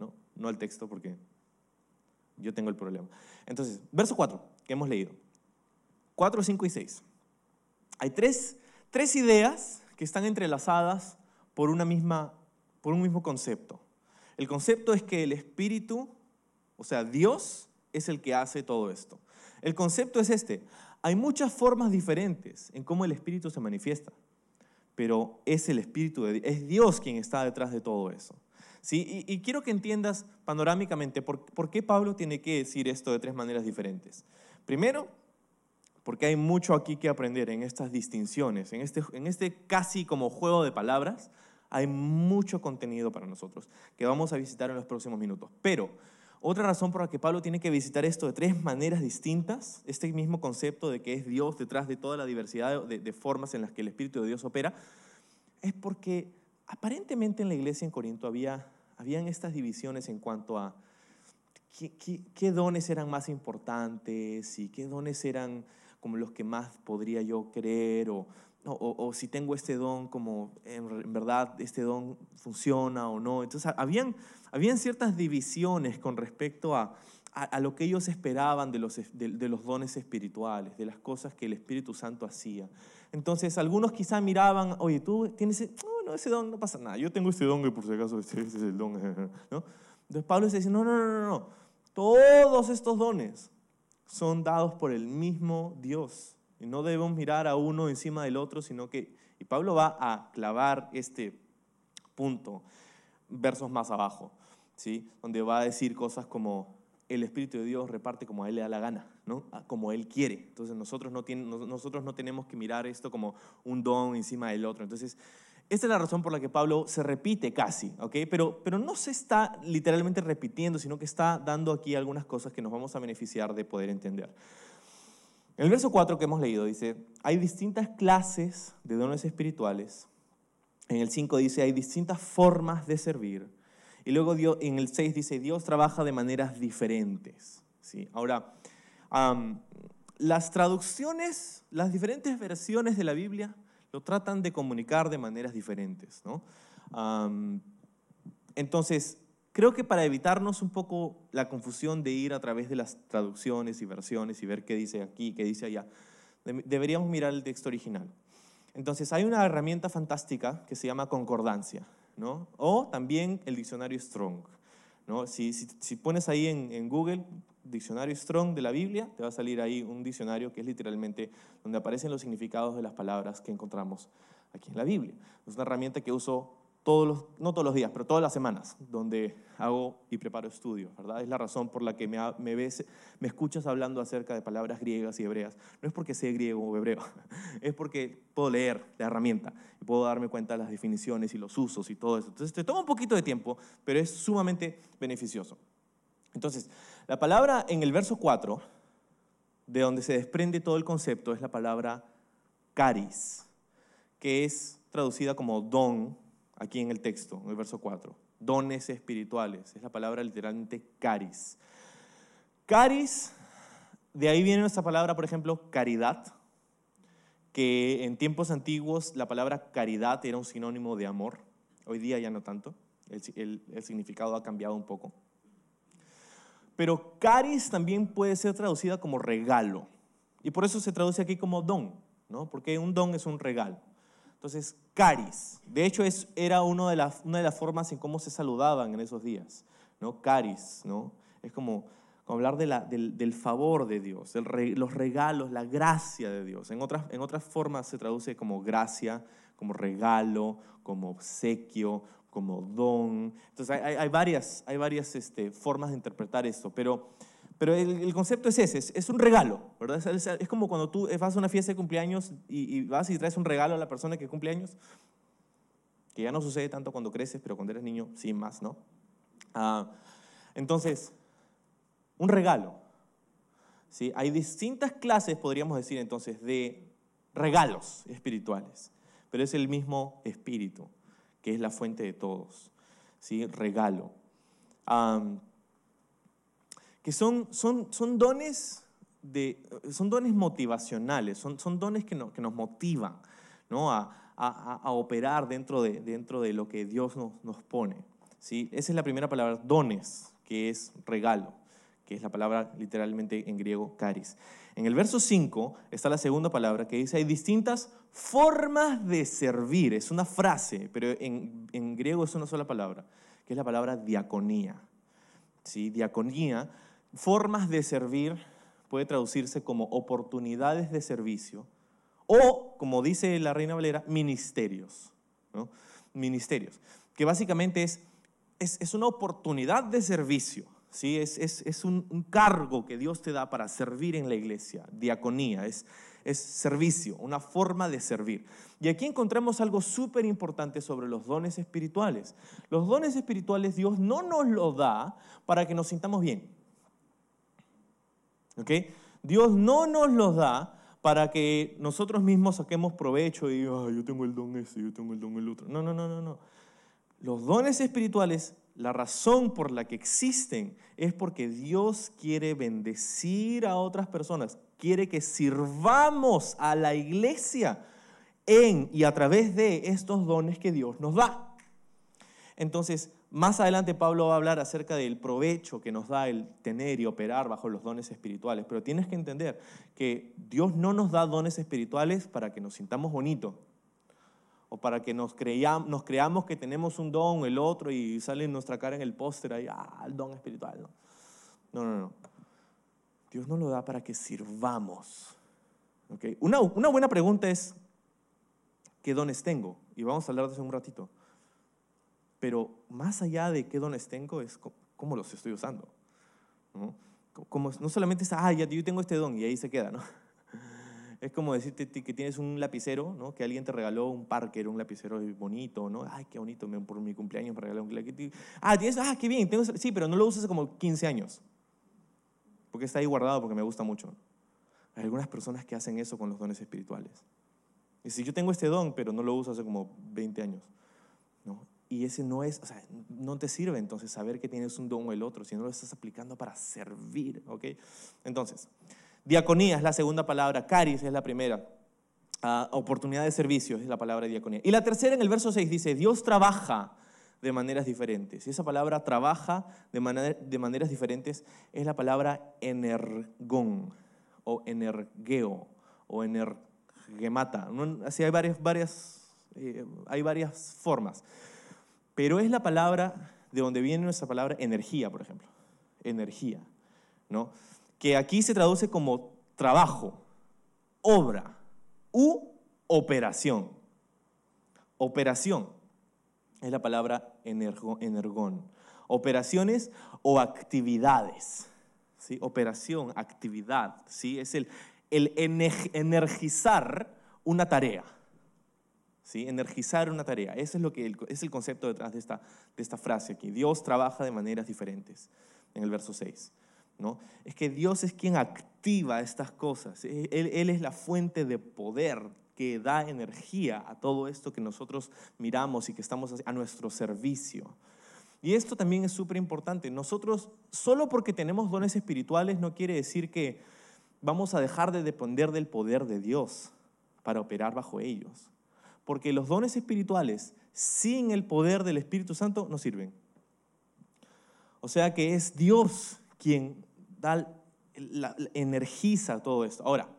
no, no al texto, porque yo tengo el problema. Entonces, verso 4, que hemos leído. 4, 5 y 6. Hay tres, tres ideas que están entrelazadas por, una misma, por un mismo concepto. El concepto es que el Espíritu, o sea, Dios, es el que hace todo esto. El concepto es este. Hay muchas formas diferentes en cómo el Espíritu se manifiesta, pero es el Espíritu de Dios, es Dios quien está detrás de todo eso. ¿Sí? Y, quiero que entiendas panorámicamente por, por qué Pablo tiene que decir esto de tres maneras diferentes. Primero, porque hay mucho aquí que aprender en estas distinciones, en este, en este casi como juego de palabras, hay mucho contenido para nosotros que vamos a visitar en los próximos minutos. Pero otra razón por la que Pablo tiene que visitar esto de tres maneras distintas, este mismo concepto de que es Dios detrás de toda la diversidad de, formas en las que el Espíritu de Dios opera, es porque aparentemente en la iglesia en Corinto había, habían estas divisiones en cuanto a qué, dones eran más importantes y qué dones eran como los que más podría yo creer o, o, si tengo este don, como en, verdad este don funciona o no. Entonces, habían, habían ciertas divisiones con respecto a, a, lo que ellos esperaban de los, de, los dones espirituales, de las cosas que el Espíritu Santo hacía. Entonces, algunos quizá miraban, oye, tú tienes, no, no, ese don no pasa nada, yo tengo este don que por si acaso ese, es el don. <laughs> ¿no? Entonces, Pablo dice, no, no, no, no, no, todos estos dones son dados por el mismo Dios. No debemos mirar a uno encima del otro, sino que, y Pablo va a clavar este punto, versos más abajo, ¿sí? donde va a decir cosas como, el Espíritu de Dios reparte como a Él le da la gana, ¿no? como Él quiere. Entonces nosotros no, nosotros no tenemos que mirar esto como un don encima del otro. Entonces, esta es la razón por la que Pablo se repite casi, ¿ok? Pero, pero no se está literalmente repitiendo, sino que está dando aquí algunas cosas que nos vamos a beneficiar de poder entender. En el verso 4 que hemos leído dice, hay distintas clases de dones espirituales. En el 5 dice, hay distintas formas de servir. Y luego en el 6 dice, Dios trabaja de maneras diferentes. ¿sí? Ahora, las traducciones, las diferentes versiones de la Biblia lo tratan de comunicar de maneras diferentes. ¿no? entonces, Creo que para evitarnos un poco la confusión de ir a través de las traducciones y versiones y ver qué dice aquí, qué dice allá, deberíamos mirar el texto original. Entonces, hay una herramienta fantástica que se llama concordancia, ¿no? O también el diccionario Strong, ¿no? Si, si, pones ahí en, en, Google diccionario Strong de la Biblia, te va a salir ahí un diccionario que es literalmente donde aparecen los significados de las palabras que encontramos aquí en la Biblia. Es una herramienta que uso no todos los días, pero todas las semanas, donde hago y preparo estudios, ¿verdad? Es la razón por la que me, me, ves, me escuchas hablando acerca de palabras griegas y hebreas. No es porque sé griego o hebreo, <laughs> es porque puedo leer la herramienta y puedo darme cuenta de las definiciones y los usos y todo eso. Entonces, te toma un poquito de tiempo, pero es sumamente beneficioso. Entonces, la palabra en el verso 4, de donde se desprende todo el concepto, es la palabra caris, que es traducida como don aquí en el texto, en el verso 4. Dones espirituales, es la palabra literalmente caris. Caris, de ahí viene esta palabra, por ejemplo, caridad, que en tiempos antiguos la palabra caridad era un sinónimo de amor, hoy día ya no tanto, el, el significado ha cambiado un poco. Pero caris también puede ser traducida como regalo, y por eso se traduce aquí como don, ¿no? porque un don es un regalo. Entonces, caris. De hecho, es, era una de, las, formas en cómo se saludaban en esos días. ¿no? Caris, ¿no? Es como, hablar de la, del, favor de Dios, los regalos, la gracia de Dios. En otras, formas se traduce como gracia, como regalo, como obsequio, como don. Entonces, hay, hay varias, hay varias este, formas de interpretar esto, pero pero el, concepto es ese, es, un regalo, ¿verdad? Es, como cuando tú vas a una fiesta de cumpleaños y, vas y traes un regalo a la persona que cumple años, que ya no sucede tanto cuando creces, pero cuando eres niño sí más, ¿no? Ah, entonces, un regalo. ¿sí? Hay distintas clases, podríamos decir entonces, de regalos espirituales, pero es el mismo espíritu, que es la fuente de todos. ¿sí? Regalo que son, son, son, dones, de, son dones motivacionales, son, son dones que, que nos motivan ¿no? a, a, a, operar dentro de, dentro de lo que Dios nos, nos pone. ¿sí? Esa es la primera palabra, dones, que es regalo, que es la palabra literalmente en griego caris. En el verso 5 está la segunda palabra que dice, hay distintas formas de servir. Es una frase, pero en, en griego es una sola palabra, que es la palabra diaconía. ¿Sí? Diaconía, formas de servir, puede traducirse como oportunidades de servicio o, como dice la Reina Valera, ministerios. Ministerios, que básicamente es, es, es una oportunidad de servicio ¿sí? Es, es, es un, un, cargo que Dios te da para servir en la iglesia, diaconía, es, es servicio, una forma de servir. Y aquí encontramos algo súper importante sobre los dones espirituales. Los dones espirituales Dios no nos los da para que nos sintamos bien. ¿Ok? Dios no nos los da para que nosotros mismos saquemos provecho y oh, yo tengo el don ese, yo tengo el don el otro. No, no, no, no, no. Los dones espirituales la razón por la que existen es porque Dios quiere bendecir a otras personas, quiere que sirvamos a la iglesia en y a través de estos dones que Dios nos da. Entonces, más adelante Pablo va a hablar acerca del provecho que nos da el tener y operar bajo los dones espirituales, pero tienes que entender que Dios no nos da dones espirituales para que nos sintamos bonitos o para que nos, creamos, que tenemos un don, el otro, y sale nuestra cara en el póster ahí, ah, el don espiritual. No. no, no, no. Dios nos lo da para que sirvamos. ¿Okay? Una buena pregunta es, ¿qué dones tengo? Y vamos a hablar de eso un ratito. Pero más allá de qué dones tengo, es cómo los estoy usando. ¿no? Como, no solamente es, ah, ya yo tengo este don y ahí se queda, ¿no? <laughs> Es como decirte que tienes un lapicero, ¿no? Que alguien te regaló un Parker, un lapicero bonito, ¿no? Ay, qué bonito, por mi cumpleaños me regaló un. Ah, tienes, ah, qué bien, tengo, sí, pero no lo usas hace como 15 años. Porque está ahí guardado porque me gusta mucho. Hay algunas personas que hacen eso con los dones espirituales. Y si yo tengo este don, pero no lo uso hace como 20 años, ¿no? Y ese no es, o sea, no te sirve entonces saber que tienes un don o el otro, si no lo estás aplicando para servir, ¿ok? Entonces, Diaconía es la segunda palabra, caris es la primera. Uh, oportunidad de servicio es la palabra diaconía. Y la tercera en el verso 6 dice, Dios trabaja de maneras diferentes. Y esa palabra trabaja de, manera, de maneras diferentes es la palabra energón o energeo o energemata. Así hay varias, varias, eh, hay varias formas. Pero es la palabra de donde viene nuestra palabra energía, por ejemplo. Energía, ¿no? que aquí se traduce como trabajo, obra u operación. Operación es la palabra energón. Operaciones o actividades. ¿sí? Operación, actividad. ¿sí? Es el, el energizar una tarea. ¿Sí? Energizar una tarea. Ese es, lo que es el concepto detrás de esta, de esta frase aquí. Dios trabaja de maneras diferentes en el verso 6. ¿no? Es que Dios es quien activa estas cosas. Él, él, es la fuente de poder que da energía a todo esto que nosotros miramos y que estamos a nuestro servicio. Y esto también es súper importante. Nosotros, solo porque tenemos dones espirituales, no quiere decir que vamos a dejar de depender del poder de Dios para operar bajo ellos. Porque los dones espirituales, sin el poder del Espíritu Santo, no sirven. O sea que es Dios quien da, energiza todo esto. Ahora,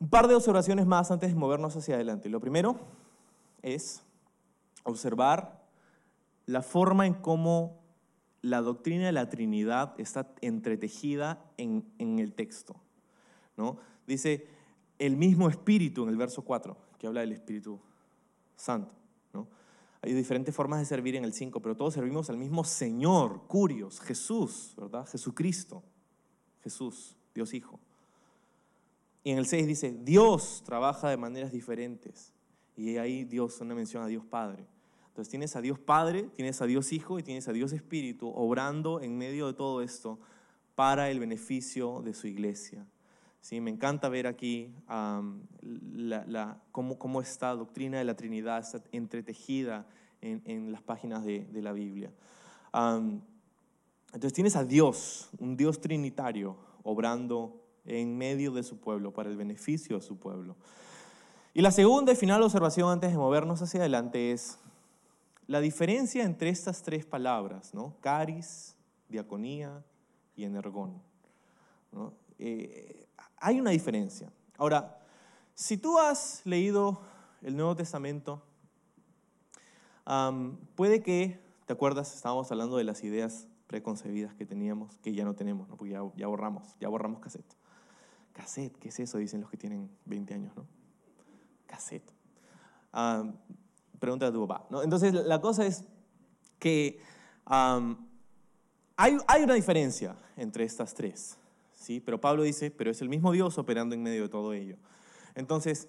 un par de observaciones más antes de movernos hacia adelante. Lo primero es observar la forma en cómo la doctrina de la Trinidad está entretejida en, en el texto. ¿no? Dice el mismo Espíritu en el verso 4, que habla del Espíritu Santo. Hay diferentes formas de servir en el 5, pero todos servimos al mismo Señor, Curios, Jesús, ¿verdad? Jesucristo, Jesús, Dios Hijo. Y en el 6 dice, Dios trabaja de maneras diferentes. Y ahí Dios, una mención a Dios Padre. Entonces tienes a Dios Padre, tienes a Dios Hijo y tienes a Dios Espíritu obrando en medio de todo esto para el beneficio de su iglesia. Sí, me encanta ver aquí la, cómo, cómo, esta doctrina de la Trinidad está entretejida en, las páginas de, la Biblia. entonces tienes a Dios, un Dios trinitario, obrando en medio de su pueblo, para el beneficio de su pueblo. Y la segunda y final observación antes de movernos hacia adelante es la diferencia entre estas tres palabras, ¿no? Caris, diaconía y energón. ¿no? Eh, hay una diferencia. Ahora, si tú has leído el Nuevo Testamento, puede que, ¿te acuerdas? Estábamos hablando de las ideas preconcebidas que teníamos, que ya no tenemos, ¿no? porque ya, borramos, ya borramos cassette. Cassette, ¿qué es eso? Dicen los que tienen 20 años, ¿no? Cassette. pregunta a tu papá. Entonces, la cosa es que hay, hay una diferencia entre estas tres. ¿Sí? Pero Pablo dice, pero es el mismo Dios operando en medio de todo ello. Entonces,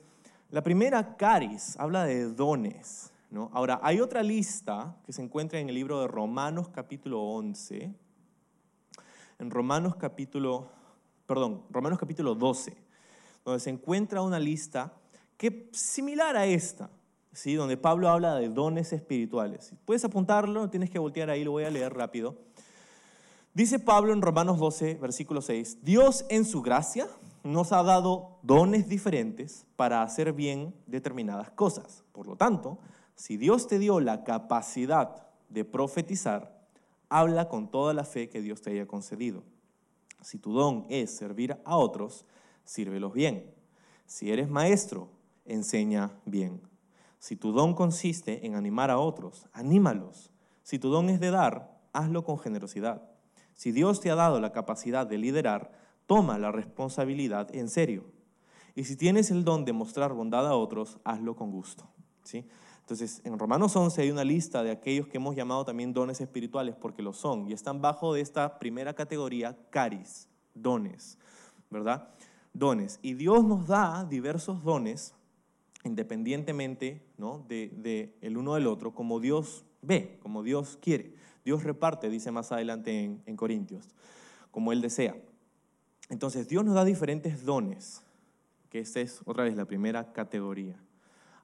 la primera caris habla de dones. ¿no? Ahora, hay otra lista que se encuentra en el libro de Romanos capítulo 11. En Romanos capítulo, perdón, Romanos capítulo 12, donde se encuentra una lista que similar a esta, ¿sí? donde Pablo habla de dones espirituales. Puedes apuntarlo, tienes que voltear ahí, lo voy a leer rápido. Dice Pablo en Romanos 12, versículo 6, Dios en su gracia nos ha dado dones diferentes para hacer bien determinadas cosas. Por lo tanto, si Dios te dio la capacidad de profetizar, habla con toda la fe que Dios te haya concedido. Si tu don es servir a otros, sírvelos bien. Si eres maestro, enseña bien. Si tu don consiste en animar a otros, anímalos. Si tu don es de dar, hazlo con generosidad. Si Dios te ha dado la capacidad de liderar, toma la responsabilidad en serio. Y si tienes el don de mostrar bondad a otros, hazlo con gusto. ¿sí? Entonces, en Romanos 11 hay una lista de aquellos que hemos llamado también dones espirituales, porque lo son, y están bajo de esta primera categoría, caris, dones, ¿verdad? Dones. Y Dios nos da diversos dones, independientemente ¿no? de, de el uno del otro, como Dios ve, como Dios quiere. Dios reparte, dice más adelante en, Corintios, como Él desea. Entonces, Dios nos da diferentes dones, que esta es otra vez la primera categoría.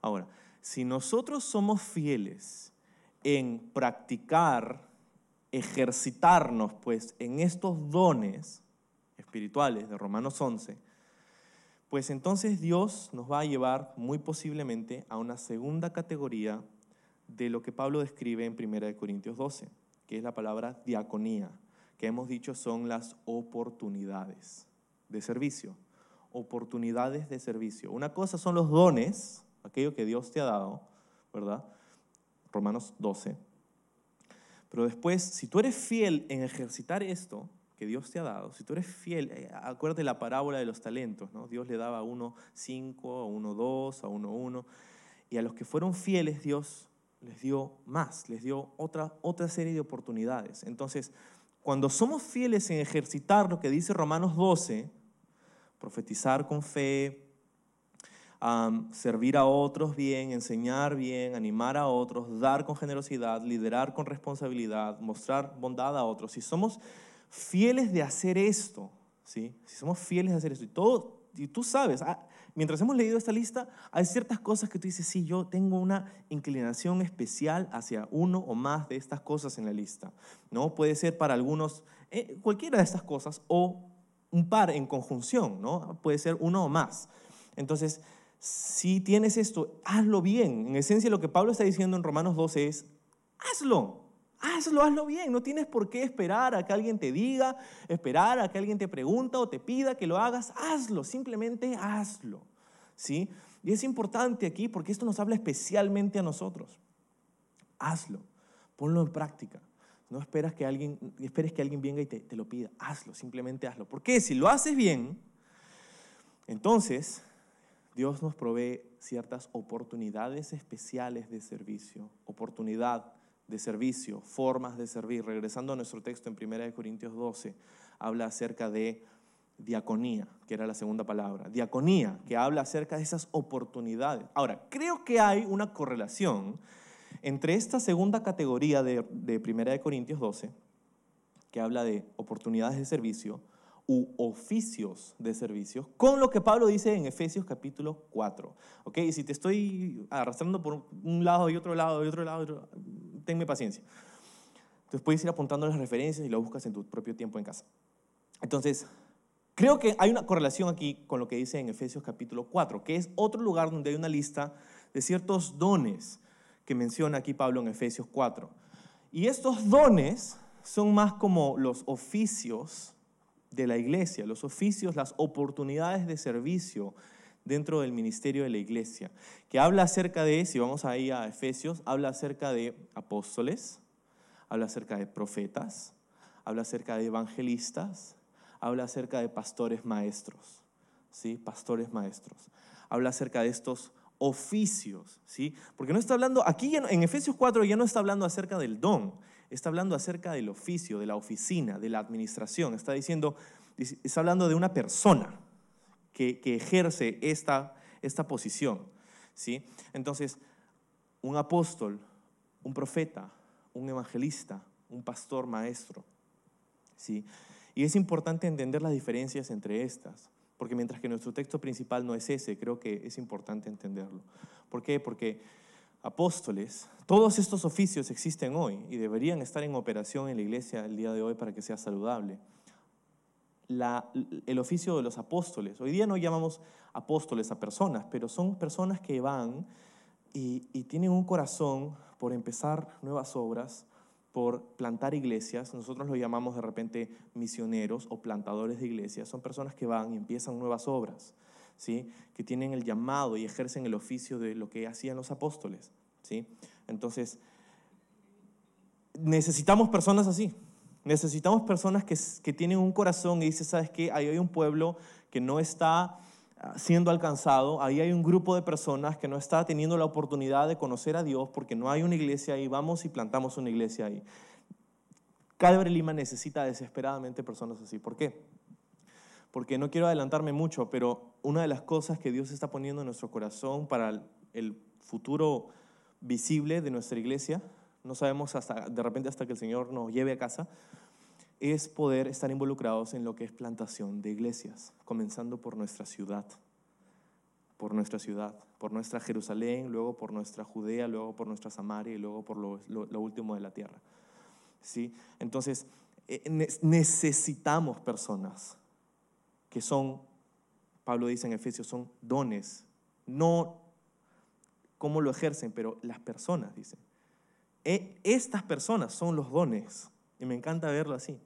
Ahora, si nosotros somos fieles en practicar, ejercitarnos, pues, en estos dones espirituales de Romanos 11, pues entonces Dios nos va a llevar muy posiblemente a una segunda categoría de lo que Pablo describe en 1 Corintios 12 que es la palabra diaconía, que hemos dicho son las oportunidades de servicio. Oportunidades de servicio. Una cosa son los dones, aquello que Dios te ha dado, ¿verdad? Romanos 12. Pero después, si tú eres fiel en ejercitar esto que Dios te ha dado, si tú eres fiel, eh, acuérdate la parábola de los talentos, ¿no? Dios le daba a uno cinco, a uno dos, a uno uno, y a los que fueron fieles Dios les dio más, les dio otra, otra serie de oportunidades. Entonces, cuando somos fieles en ejercitar lo que dice Romanos 12, profetizar con fe, servir a otros bien, enseñar bien, animar a otros, dar con generosidad, liderar con responsabilidad, mostrar bondad a otros, si somos fieles de hacer esto, ¿sí? si somos fieles de hacer esto, y, todo, y tú sabes, ah, mientras hemos leído esta lista, hay ciertas cosas que tú dices, sí, yo tengo una inclinación especial hacia uno o más de estas cosas en la lista. ¿no? Puede ser para algunos eh, cualquiera de estas cosas o un par en conjunción, ¿no? puede ser uno o más. Entonces, si tienes esto, hazlo bien. En esencia, lo que Pablo está diciendo en Romanos 12 es, hazlo. Hazlo, hazlo bien. No tienes por qué esperar a que alguien te diga, esperar a que alguien te pregunte o te pida que lo hagas. Hazlo, simplemente hazlo. ¿Sí? Y es importante aquí porque esto nos habla especialmente a nosotros. Hazlo, ponlo en práctica. No esperas que alguien, esperes que alguien venga y te, te lo pida. Hazlo, simplemente hazlo. Porque si lo haces bien, entonces Dios nos provee ciertas oportunidades especiales de servicio, oportunidad de servicio, formas de servir. Regresando a nuestro texto en 1 Corintios 12, habla acerca de diaconía, que era la segunda palabra. Diaconía, que habla acerca de esas oportunidades. Ahora, creo que hay una correlación entre esta segunda categoría de, de 1 Corintios 12, que habla de oportunidades de servicio, u oficios de servicio, con lo que Pablo dice en Efesios capítulo 4. ¿Ok? Y si te estoy arrastrando por un lado y otro lado y otro lado, tenme paciencia. Entonces puedes ir apuntando las referencias y lo buscas en tu propio tiempo en casa. Entonces, creo que hay una correlación aquí con lo que dice en Efesios capítulo 4, que es otro lugar donde hay una lista de ciertos dones que menciona aquí Pablo en Efesios 4. Y estos dones son más como los oficios de la iglesia, los oficios, las oportunidades de servicio dentro del ministerio de la iglesia, que habla acerca de, si vamos ahí a Efesios, habla acerca de apóstoles, habla acerca de profetas, habla acerca de evangelistas, habla acerca de pastores maestros, ¿sí? Pastores maestros. Habla acerca de estos oficios, ¿sí? Porque no está hablando, aquí en Efesios 4 ya no está hablando acerca del don, está hablando acerca del oficio, de la oficina, de la administración. Está diciendo, está hablando de una persona que, ejerce esta, esta posición, ¿sí? Entonces, un apóstol, un profeta, un evangelista, un pastor maestro, ¿sí? Y es importante entender las diferencias entre estas. Porque mientras que nuestro texto principal no es ese, creo que es importante entenderlo. ¿Por qué? Porque apóstoles, todos estos oficios existen hoy y deberían estar en operación en la iglesia el día de hoy para que sea saludable. el oficio de los apóstoles, hoy día no llamamos apóstoles a personas, pero son personas que van y, y tienen un corazón por empezar nuevas obras, por plantar iglesias, nosotros lo llamamos de repente misioneros o plantadores de iglesias, son personas que van y empiezan nuevas obras, ¿sí? que tienen el llamado y ejercen el oficio de lo que hacían los apóstoles. ¿sí? Entonces, necesitamos personas así, necesitamos personas que, que tienen un corazón y dicen, ¿sabes qué? Ahí hay un pueblo que no está siendo alcanzado, ahí hay un grupo de personas que no está teniendo la oportunidad de conocer a Dios porque no hay una iglesia ahí, vamos y plantamos una iglesia ahí. Calvary Lima necesita desesperadamente personas así. ¿Por qué? Porque no quiero adelantarme mucho, pero una de las cosas que Dios está poniendo en nuestro corazón para el futuro visible de nuestra iglesia, no sabemos hasta de repente hasta que el Señor nos lleve a casa, es poder estar involucrados en lo que es plantación de iglesias, comenzando por nuestra ciudad, por nuestra ciudad, por nuestra Jerusalén, luego por nuestra Judea, luego por nuestra Samaria y luego por lo, último de la tierra. ¿Sí? Entonces, eh, necesitamos personas que son, Pablo dice en Efesios, son dones, no cómo lo ejercen, pero las personas, dice. E, estas personas son los dones y me encanta verlo así.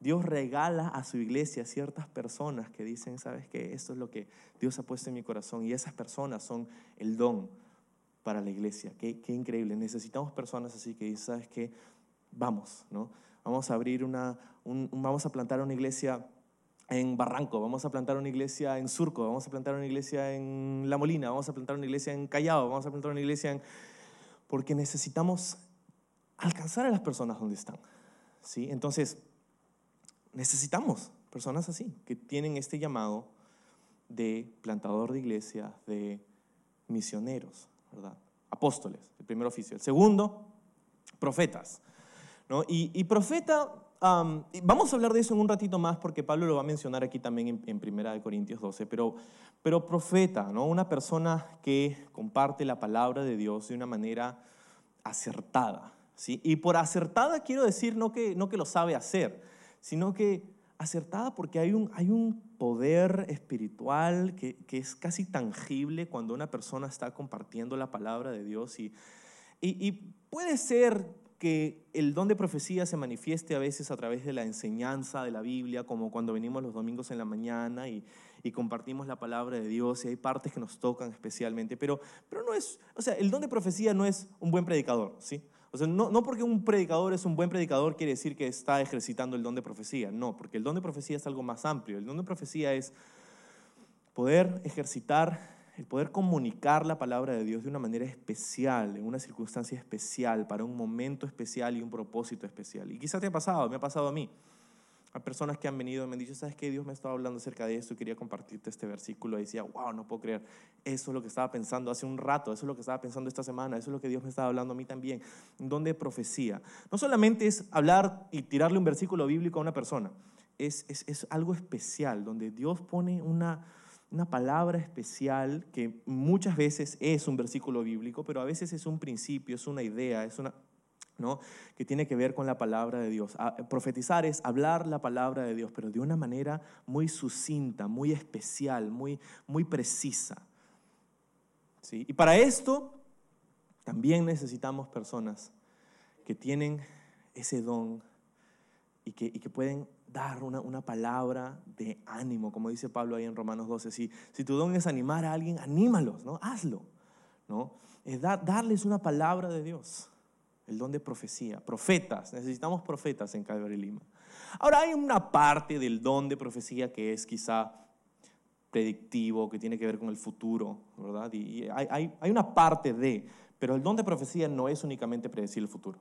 Dios regala a su iglesia ciertas personas que dicen, ¿sabes qué? Esto es lo que Dios ha puesto en mi corazón. Y esas personas son el don para la iglesia. Qué, qué increíble. Necesitamos personas así que dicen, ¿sabes qué? Vamos, ¿no? Vamos a abrir una, vamos a plantar una iglesia en Barranco, vamos a plantar una iglesia en Surco, vamos a plantar una iglesia en La Molina, vamos a plantar una iglesia en Callao, vamos a plantar una iglesia en... Porque necesitamos alcanzar a las personas donde están. ¿sí? Entonces, necesitamos personas así, que tienen este llamado de plantador de iglesia, de misioneros, ¿verdad? Apóstoles, el primer oficio. El segundo, profetas. ¿no? Y, profeta, vamos a hablar de eso en un ratito más porque Pablo lo va a mencionar aquí también en, en Primera de Corintios 12, pero, pero profeta, ¿no? una persona que comparte la palabra de Dios de una manera acertada, y por acertada quiero decir no que, no que lo sabe hacer, sino que acertada porque hay un, hay un poder espiritual que, que, es casi tangible cuando una persona está compartiendo la palabra de Dios y, y, puede ser que el don de profecía se manifieste a veces a través de la enseñanza de la Biblia, como cuando venimos los domingos en la mañana y, compartimos la palabra de Dios y hay partes que nos tocan especialmente, pero, pero no es, o sea, el don de profecía no es un buen predicador, ¿sí? O sea, no, no, porque un predicador es un buen predicador quiere decir que está ejercitando el don de profecía. No, porque el don de profecía es algo más amplio. El don de profecía es poder ejercitar, el poder comunicar la palabra de Dios de una manera especial, en una circunstancia especial, para un momento especial y un propósito especial. Y quizás te ha pasado, me ha pasado a mí. Hay personas que han venido y me han dicho, ¿sabes qué? Dios me estaba hablando acerca de esto y quería compartirte este versículo. Y decía, wow, no puedo creer. Eso es lo que estaba pensando hace un rato, eso es lo que estaba pensando esta semana, eso es lo que Dios me estaba hablando a mí también. Donde profecía. No solamente es hablar y tirarle un versículo bíblico a una persona, es, es, es algo especial, donde Dios pone una, una palabra especial que muchas veces es un versículo bíblico, pero a veces es un principio, es una idea, es una, ¿no? que tiene que ver con la palabra de Dios. Ah, profetizar es hablar la palabra de Dios, pero de una manera muy sucinta, muy especial, muy, muy precisa. ¿Sí? Y para esto también necesitamos personas que tienen ese don y que, y que pueden dar una, una, palabra de ánimo, como dice Pablo ahí en Romanos 12. Si, si tu don es animar a alguien, anímalos, ¿no? Hazlo, ¿no? Es darles una palabra de Dios, el don de profecía. Profetas, necesitamos profetas en Calvary Lima. Ahora hay una parte del don de profecía que es quizá predictivo, que tiene que ver con el futuro, ¿verdad? Y hay, hay, hay una parte de, pero el don de profecía no es únicamente predecir el futuro.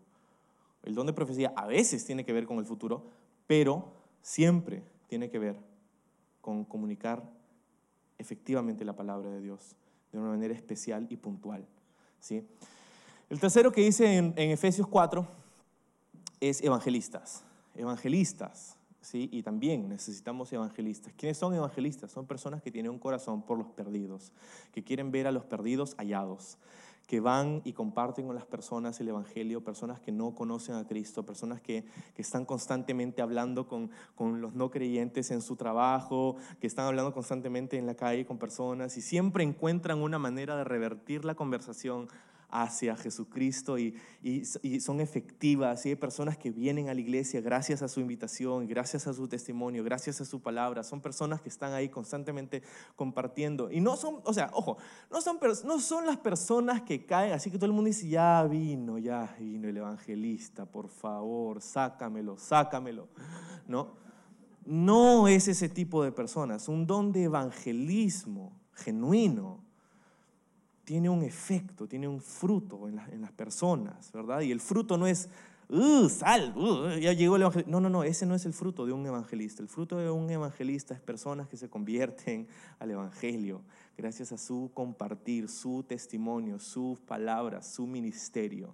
El don de profecía a veces tiene que ver con el futuro, pero siempre tiene que ver con comunicar efectivamente la palabra de Dios de una manera especial y puntual. ¿sí? El tercero que dice en, Efesios 4 es evangelistas. Evangelistas. ¿sí? Y también necesitamos evangelistas. ¿Quiénes son evangelistas? Son personas que tienen un corazón por los perdidos, que quieren ver a los perdidos hallados, que van y comparten con las personas el Evangelio, personas que no conocen a Cristo, personas que, que están constantemente hablando con, con, los no creyentes en su trabajo, que están hablando constantemente en la calle con personas y siempre encuentran una manera de revertir la conversación hacia Jesucristo y, y, son efectivas. Y hay personas que vienen a la iglesia gracias a su invitación, gracias a su testimonio, gracias a su palabra. Son personas que están ahí constantemente compartiendo. Y no son, o sea, ojo, no son, no son las personas que caen, así que todo el mundo dice, ya vino, ya vino el evangelista, por favor, sácamelo, sácamelo. No, no es ese tipo de personas. Un don de evangelismo genuino tiene un efecto, tiene un fruto en, las personas, ¿verdad? Y el fruto no es, uh, sal, uh, ya llegó el evangelista. No, no, no, ese no es el fruto de un evangelista. El fruto de un evangelista es personas que se convierten <laughs> al evangelio gracias a su compartir, su testimonio, sus palabras, su ministerio.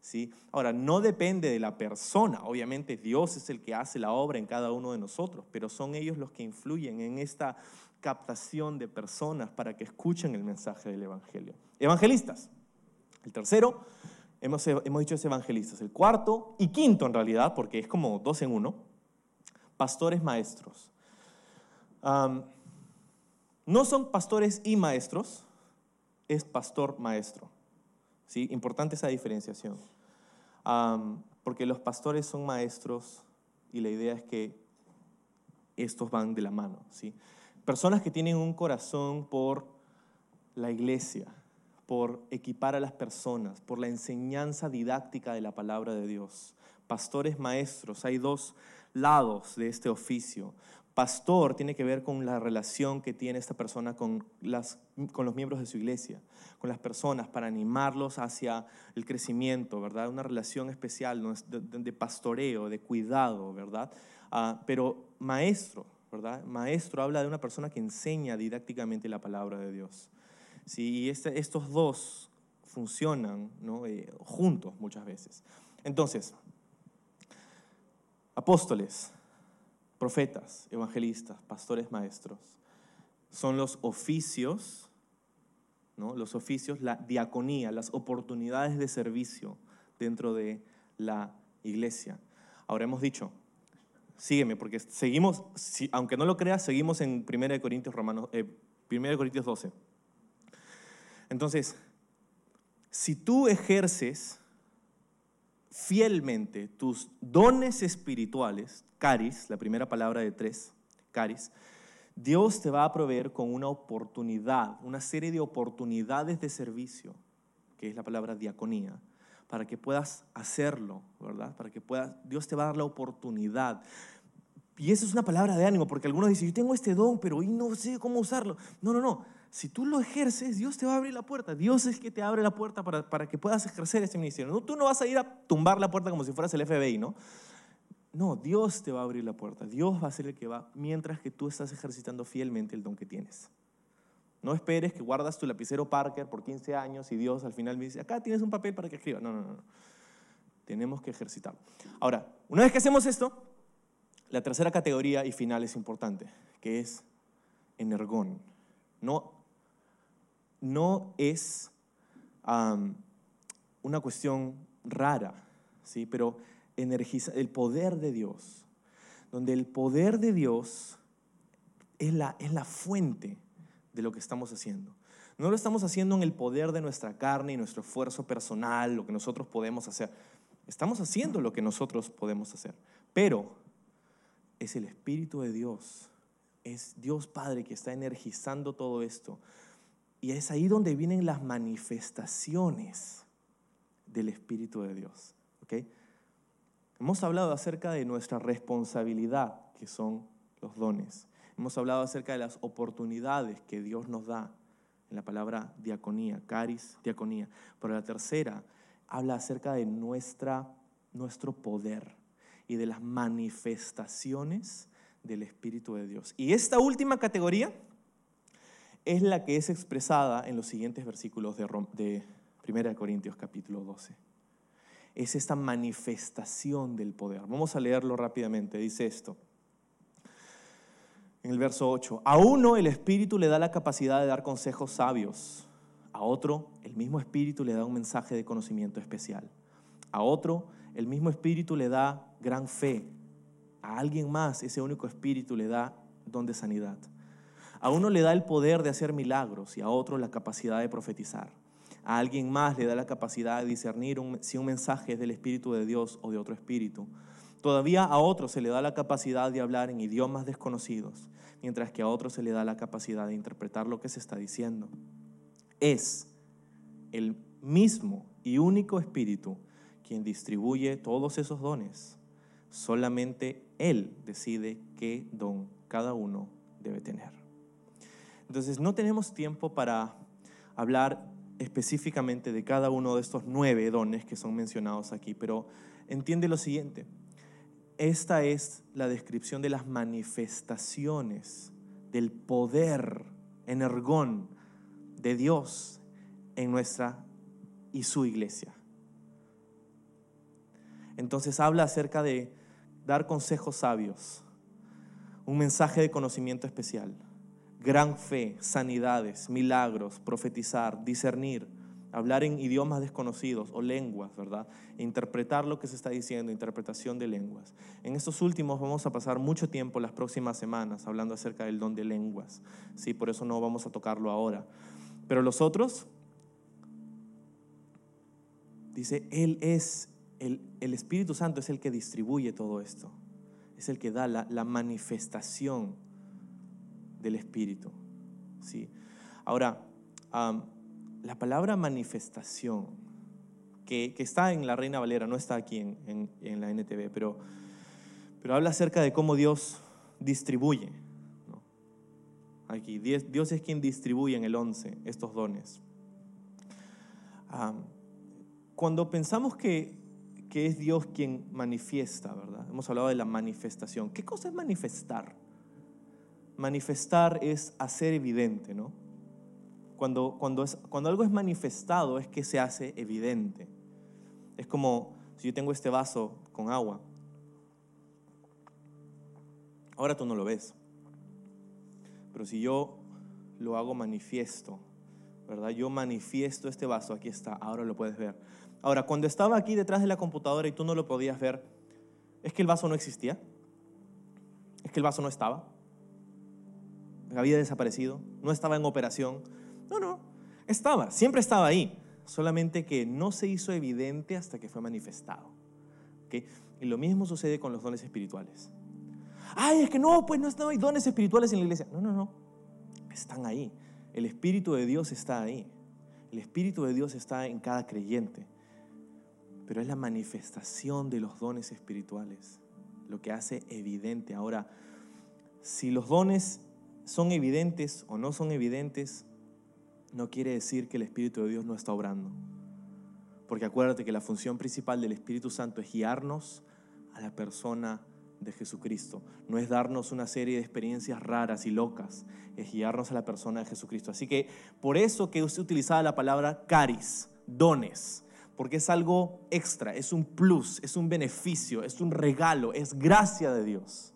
¿Sí? Ahora, no depende de la persona, obviamente Dios es el que hace la obra en cada uno de nosotros, pero son ellos los que influyen en esta captación de personas para que escuchen el mensaje del Evangelio. Evangelistas. El tercero, hemos, hemos dicho es evangelistas. El cuarto y quinto en realidad, porque es como dos en uno, pastores maestros. no son pastores y maestros, es pastor maestro. ¿Sí? Importante esa diferenciación. porque los pastores son maestros y la idea es que estos van de la mano. ¿sí? Personas que tienen un corazón por la iglesia, por equipar a las personas, por la enseñanza didáctica de la palabra de Dios. Pastores maestros, hay dos lados de este oficio. Pastor tiene que ver con la relación que tiene esta persona con, los miembros de su iglesia, con las personas, para animarlos hacia el crecimiento, ¿verdad? Una relación especial de, de pastoreo, de cuidado, ¿verdad? Ah, pero maestro, Maestro habla de una persona que enseña didácticamente la palabra de Dios. Y este, estos dos funcionan eh, juntos muchas veces. Entonces, apóstoles, profetas, evangelistas, pastores, maestros, son los oficios, ¿no? los oficios, la diaconía, las oportunidades de servicio dentro de la iglesia. Ahora hemos dicho, sígueme, porque seguimos, aunque no lo creas, seguimos en 1 Corintios, Romanos, eh, Corintios 12. Entonces, si tú ejerces fielmente tus dones espirituales, caris, la primera palabra de tres, caris, Dios te va a proveer con una oportunidad, una serie de oportunidades de servicio, que es la palabra diaconía, para que puedas hacerlo, ¿verdad? Para que puedas, Dios te va a dar la oportunidad. Y eso es una palabra de ánimo, porque algunos dicen, yo tengo este don, pero hoy no sé cómo usarlo. No, no, no. Si tú lo ejerces, Dios te va a abrir la puerta. Dios es que te abre la puerta para, para que puedas ejercer este ministerio. No, tú no vas a ir a tumbar la puerta como si fueras el FBI, ¿no? No, Dios te va a abrir la puerta. Dios va a ser el que va mientras que tú estás ejercitando fielmente el don que tienes. No esperes que guardas tu lapicero Parker por 15 años y Dios al final me dice, acá tienes un papel para que escriba. No, no, no. Tenemos que ejercitarlo. Ahora, una vez que hacemos esto, la tercera categoría y final es importante, que es energón. No, no es una cuestión rara, ¿sí? pero energiza el poder de Dios, donde el poder de Dios es la, es la fuente de lo que estamos haciendo. No lo estamos haciendo en el poder de nuestra carne y nuestro esfuerzo personal, lo que nosotros podemos hacer. Estamos haciendo lo que nosotros podemos hacer. Pero es el Espíritu de Dios. Es Dios Padre que está energizando todo esto. Y es ahí donde vienen las manifestaciones del Espíritu de Dios. ¿okay? Hemos hablado acerca de nuestra responsabilidad, que son los dones. Hemos hablado acerca de las oportunidades que Dios nos da en la palabra diaconía, caris, diaconía. Pero la tercera habla acerca de nuestra, nuestro poder y de las manifestaciones del Espíritu de Dios. Y esta última categoría es la que es expresada en los siguientes versículos de, de 1 Corintios capítulo 12. Es esta manifestación del poder. Vamos a leerlo rápidamente. Dice esto. En el verso 8, a uno el Espíritu le da la capacidad de dar consejos sabios, a otro el mismo Espíritu le da un mensaje de conocimiento especial, a otro el mismo Espíritu le da gran fe, a alguien más ese único Espíritu le da don de sanidad. A uno le da el poder de hacer milagros y a otro la capacidad de profetizar. A alguien más le da la capacidad de discernir si un mensaje es del Espíritu de Dios o de otro Espíritu. Todavía a otro se le da la capacidad de hablar en idiomas desconocidos, mientras que a otro se le da la capacidad de interpretar lo que se está diciendo. Es el mismo y único Espíritu quien distribuye todos esos dones. Solamente Él decide qué don cada uno debe tener. Entonces no tenemos tiempo para hablar específicamente de cada uno de estos nueve dones que son mencionados aquí, pero entiende lo siguiente. Esta es la descripción de las manifestaciones del poder energón de Dios en nuestra y su iglesia. Entonces habla acerca de dar consejos sabios, un mensaje de conocimiento especial gran fe, sanidades, milagros, profetizar, discernir, hablar en idiomas desconocidos o lenguas, ¿verdad? interpretar lo que se está diciendo, interpretación de lenguas. En estos últimos vamos a pasar mucho tiempo las próximas semanas hablando acerca del don de lenguas, ¿sí? Por eso no vamos a tocarlo ahora. Pero los otros, dice, Él es, el, Espíritu Santo es el que distribuye todo esto, es el que da la, la manifestación del Espíritu. ¿sí? Ahora, la palabra manifestación, que, está en la Reina Valera, no está aquí en, la NTV, pero, pero habla acerca de cómo Dios distribuye. Aquí, Dios es quien distribuye en el 11 estos dones. cuando pensamos que, que es Dios quien manifiesta, ¿verdad? Hemos hablado de la manifestación. ¿Qué cosa es manifestar? manifestar es hacer evidente, ¿no? Cuando, cuando, es, cuando algo es manifestado es que se hace evidente. Es como si yo tengo este vaso con agua. Ahora tú no lo ves. Pero si yo lo hago manifiesto, ¿verdad? Yo manifiesto este vaso, aquí está, ahora lo puedes ver. Ahora, cuando estaba aquí detrás de la computadora y tú no lo podías ver, ¿es que el vaso no existía? ¿Es que el vaso no estaba? había desaparecido, no estaba en operación. No, no, estaba, siempre estaba ahí, solamente que no se hizo evidente hasta que fue manifestado. Y lo mismo sucede con los dones espirituales. Ay, es que no, pues no, hay dones espirituales en la iglesia. No, no, no, están ahí. El Espíritu de Dios está ahí. El Espíritu de Dios está en cada creyente. Pero es la manifestación de los dones espirituales lo que hace evidente. Ahora, si los dones son evidentes o no son evidentes, no quiere decir que el Espíritu de Dios no está obrando. Porque acuérdate que la función principal del Espíritu Santo es guiarnos a la persona de Jesucristo. No es darnos una serie de experiencias raras y locas, es guiarnos a la persona de Jesucristo. Así que por eso que usted utilizaba la palabra caris, dones, porque es algo extra, es un plus, es un beneficio, es un regalo, es gracia de Dios.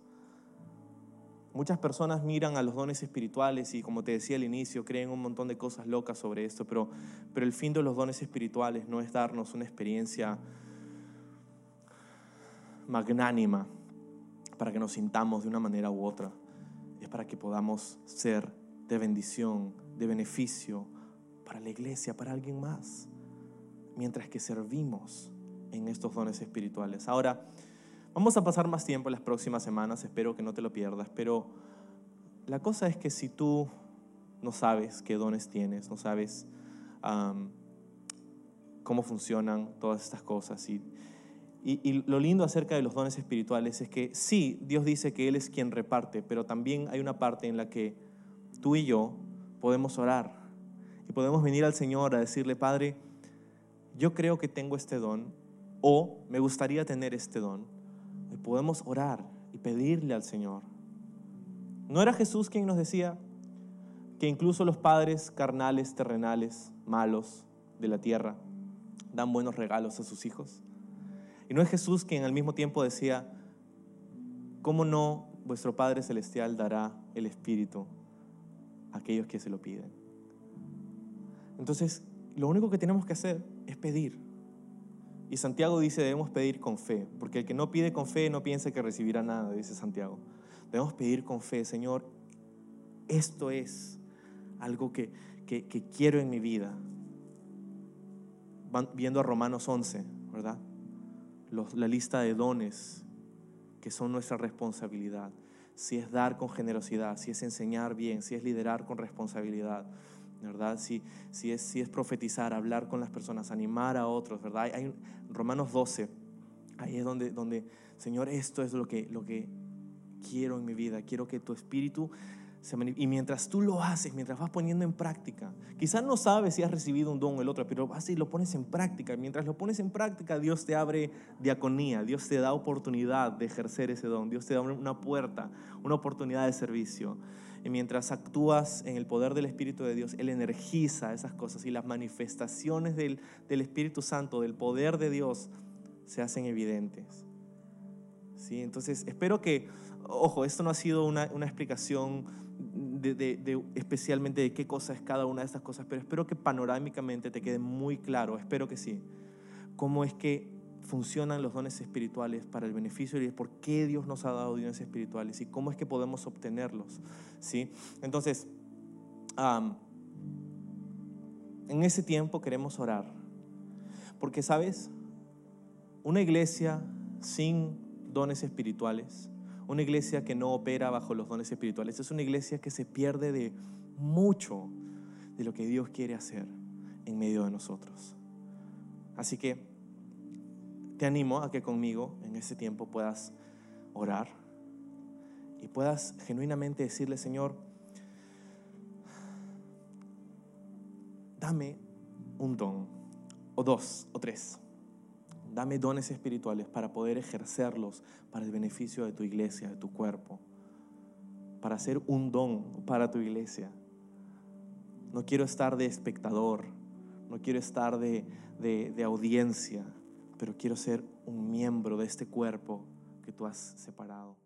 Muchas personas miran a los dones espirituales y como te decía al inicio, creen un montón de cosas locas sobre esto, pero, pero el fin de los dones espirituales no es darnos una experiencia magnánima para que nos sintamos de una manera u otra, es para que podamos ser de bendición, de beneficio para la iglesia, para alguien más, mientras que servimos en estos dones espirituales. Ahora, Vamos a pasar más tiempo en las próximas semanas, espero que no te lo pierdas, pero la cosa es que si tú no sabes qué dones tienes, no sabes cómo funcionan todas estas cosas, y, y lo lindo acerca de los dones espirituales es que sí, Dios dice que Él es quien reparte, pero también hay una parte en la que tú y yo podemos orar y podemos venir al Señor a decirle, Padre, yo creo que tengo este don o me gustaría tener este don. Podemos orar y pedirle al Señor. ¿No era Jesús quien nos decía que incluso los padres carnales, terrenales, malos de la tierra, dan buenos regalos a sus hijos? Y no es Jesús quien al mismo tiempo decía, ¿cómo no vuestro Padre Celestial dará el Espíritu a aquellos que se lo piden? Entonces, lo único que tenemos que hacer es pedir. Y Santiago dice, debemos pedir con fe, porque el que no pide con fe no piensa que recibirá nada, dice Santiago. Debemos pedir con fe, Señor, esto es algo que, que, quiero en mi vida. Viendo a Romanos 11, ¿verdad? la lista de dones que son nuestra responsabilidad. Si es dar con generosidad, si es enseñar bien, si es liderar con responsabilidad, ¿verdad? Si, si, es, si es profetizar, hablar con las personas, animar a otros, ¿verdad? Hay, Romanos 12, ahí es donde, donde, Señor, esto es lo que, lo que quiero en mi vida, quiero que tu espíritu se y mientras tú lo haces, mientras vas poniendo en práctica, quizás no sabes si has recibido un don o el otro, pero vas y lo pones en práctica. Mientras lo pones en práctica, Dios te abre diaconía, Dios te da oportunidad de ejercer ese don, Dios te da una puerta, una oportunidad de servicio. Y mientras actúas en el poder del Espíritu de Dios, Él energiza esas cosas y las manifestaciones del, Espíritu Santo, del poder de Dios, se hacen evidentes. ¿Sí? Entonces, espero que, ojo, esto no ha sido una, explicación de, especialmente de qué cosa es cada una de estas cosas, pero espero que panorámicamente te quede muy claro, espero que sí, cómo es que funcionan los dones espirituales para el beneficio y por qué Dios nos ha dado dones espirituales y cómo es que podemos obtenerlos. ¿sí? Entonces, en ese tiempo queremos orar. Porque, ¿sabes? Una iglesia sin dones espirituales, una iglesia que no opera bajo los dones espirituales, es una iglesia que se pierde de mucho de lo que Dios quiere hacer en medio de nosotros. Así que te animo a que conmigo en ese tiempo puedas orar y puedas genuinamente decirle, Señor, dame un don, o dos, o tres. Dame dones espirituales para poder ejercerlos para el beneficio de tu iglesia, de tu cuerpo, para hacer un don para tu iglesia. No quiero estar de espectador, no quiero estar de, de audiencia, pero quiero ser un miembro de este cuerpo que tú has separado.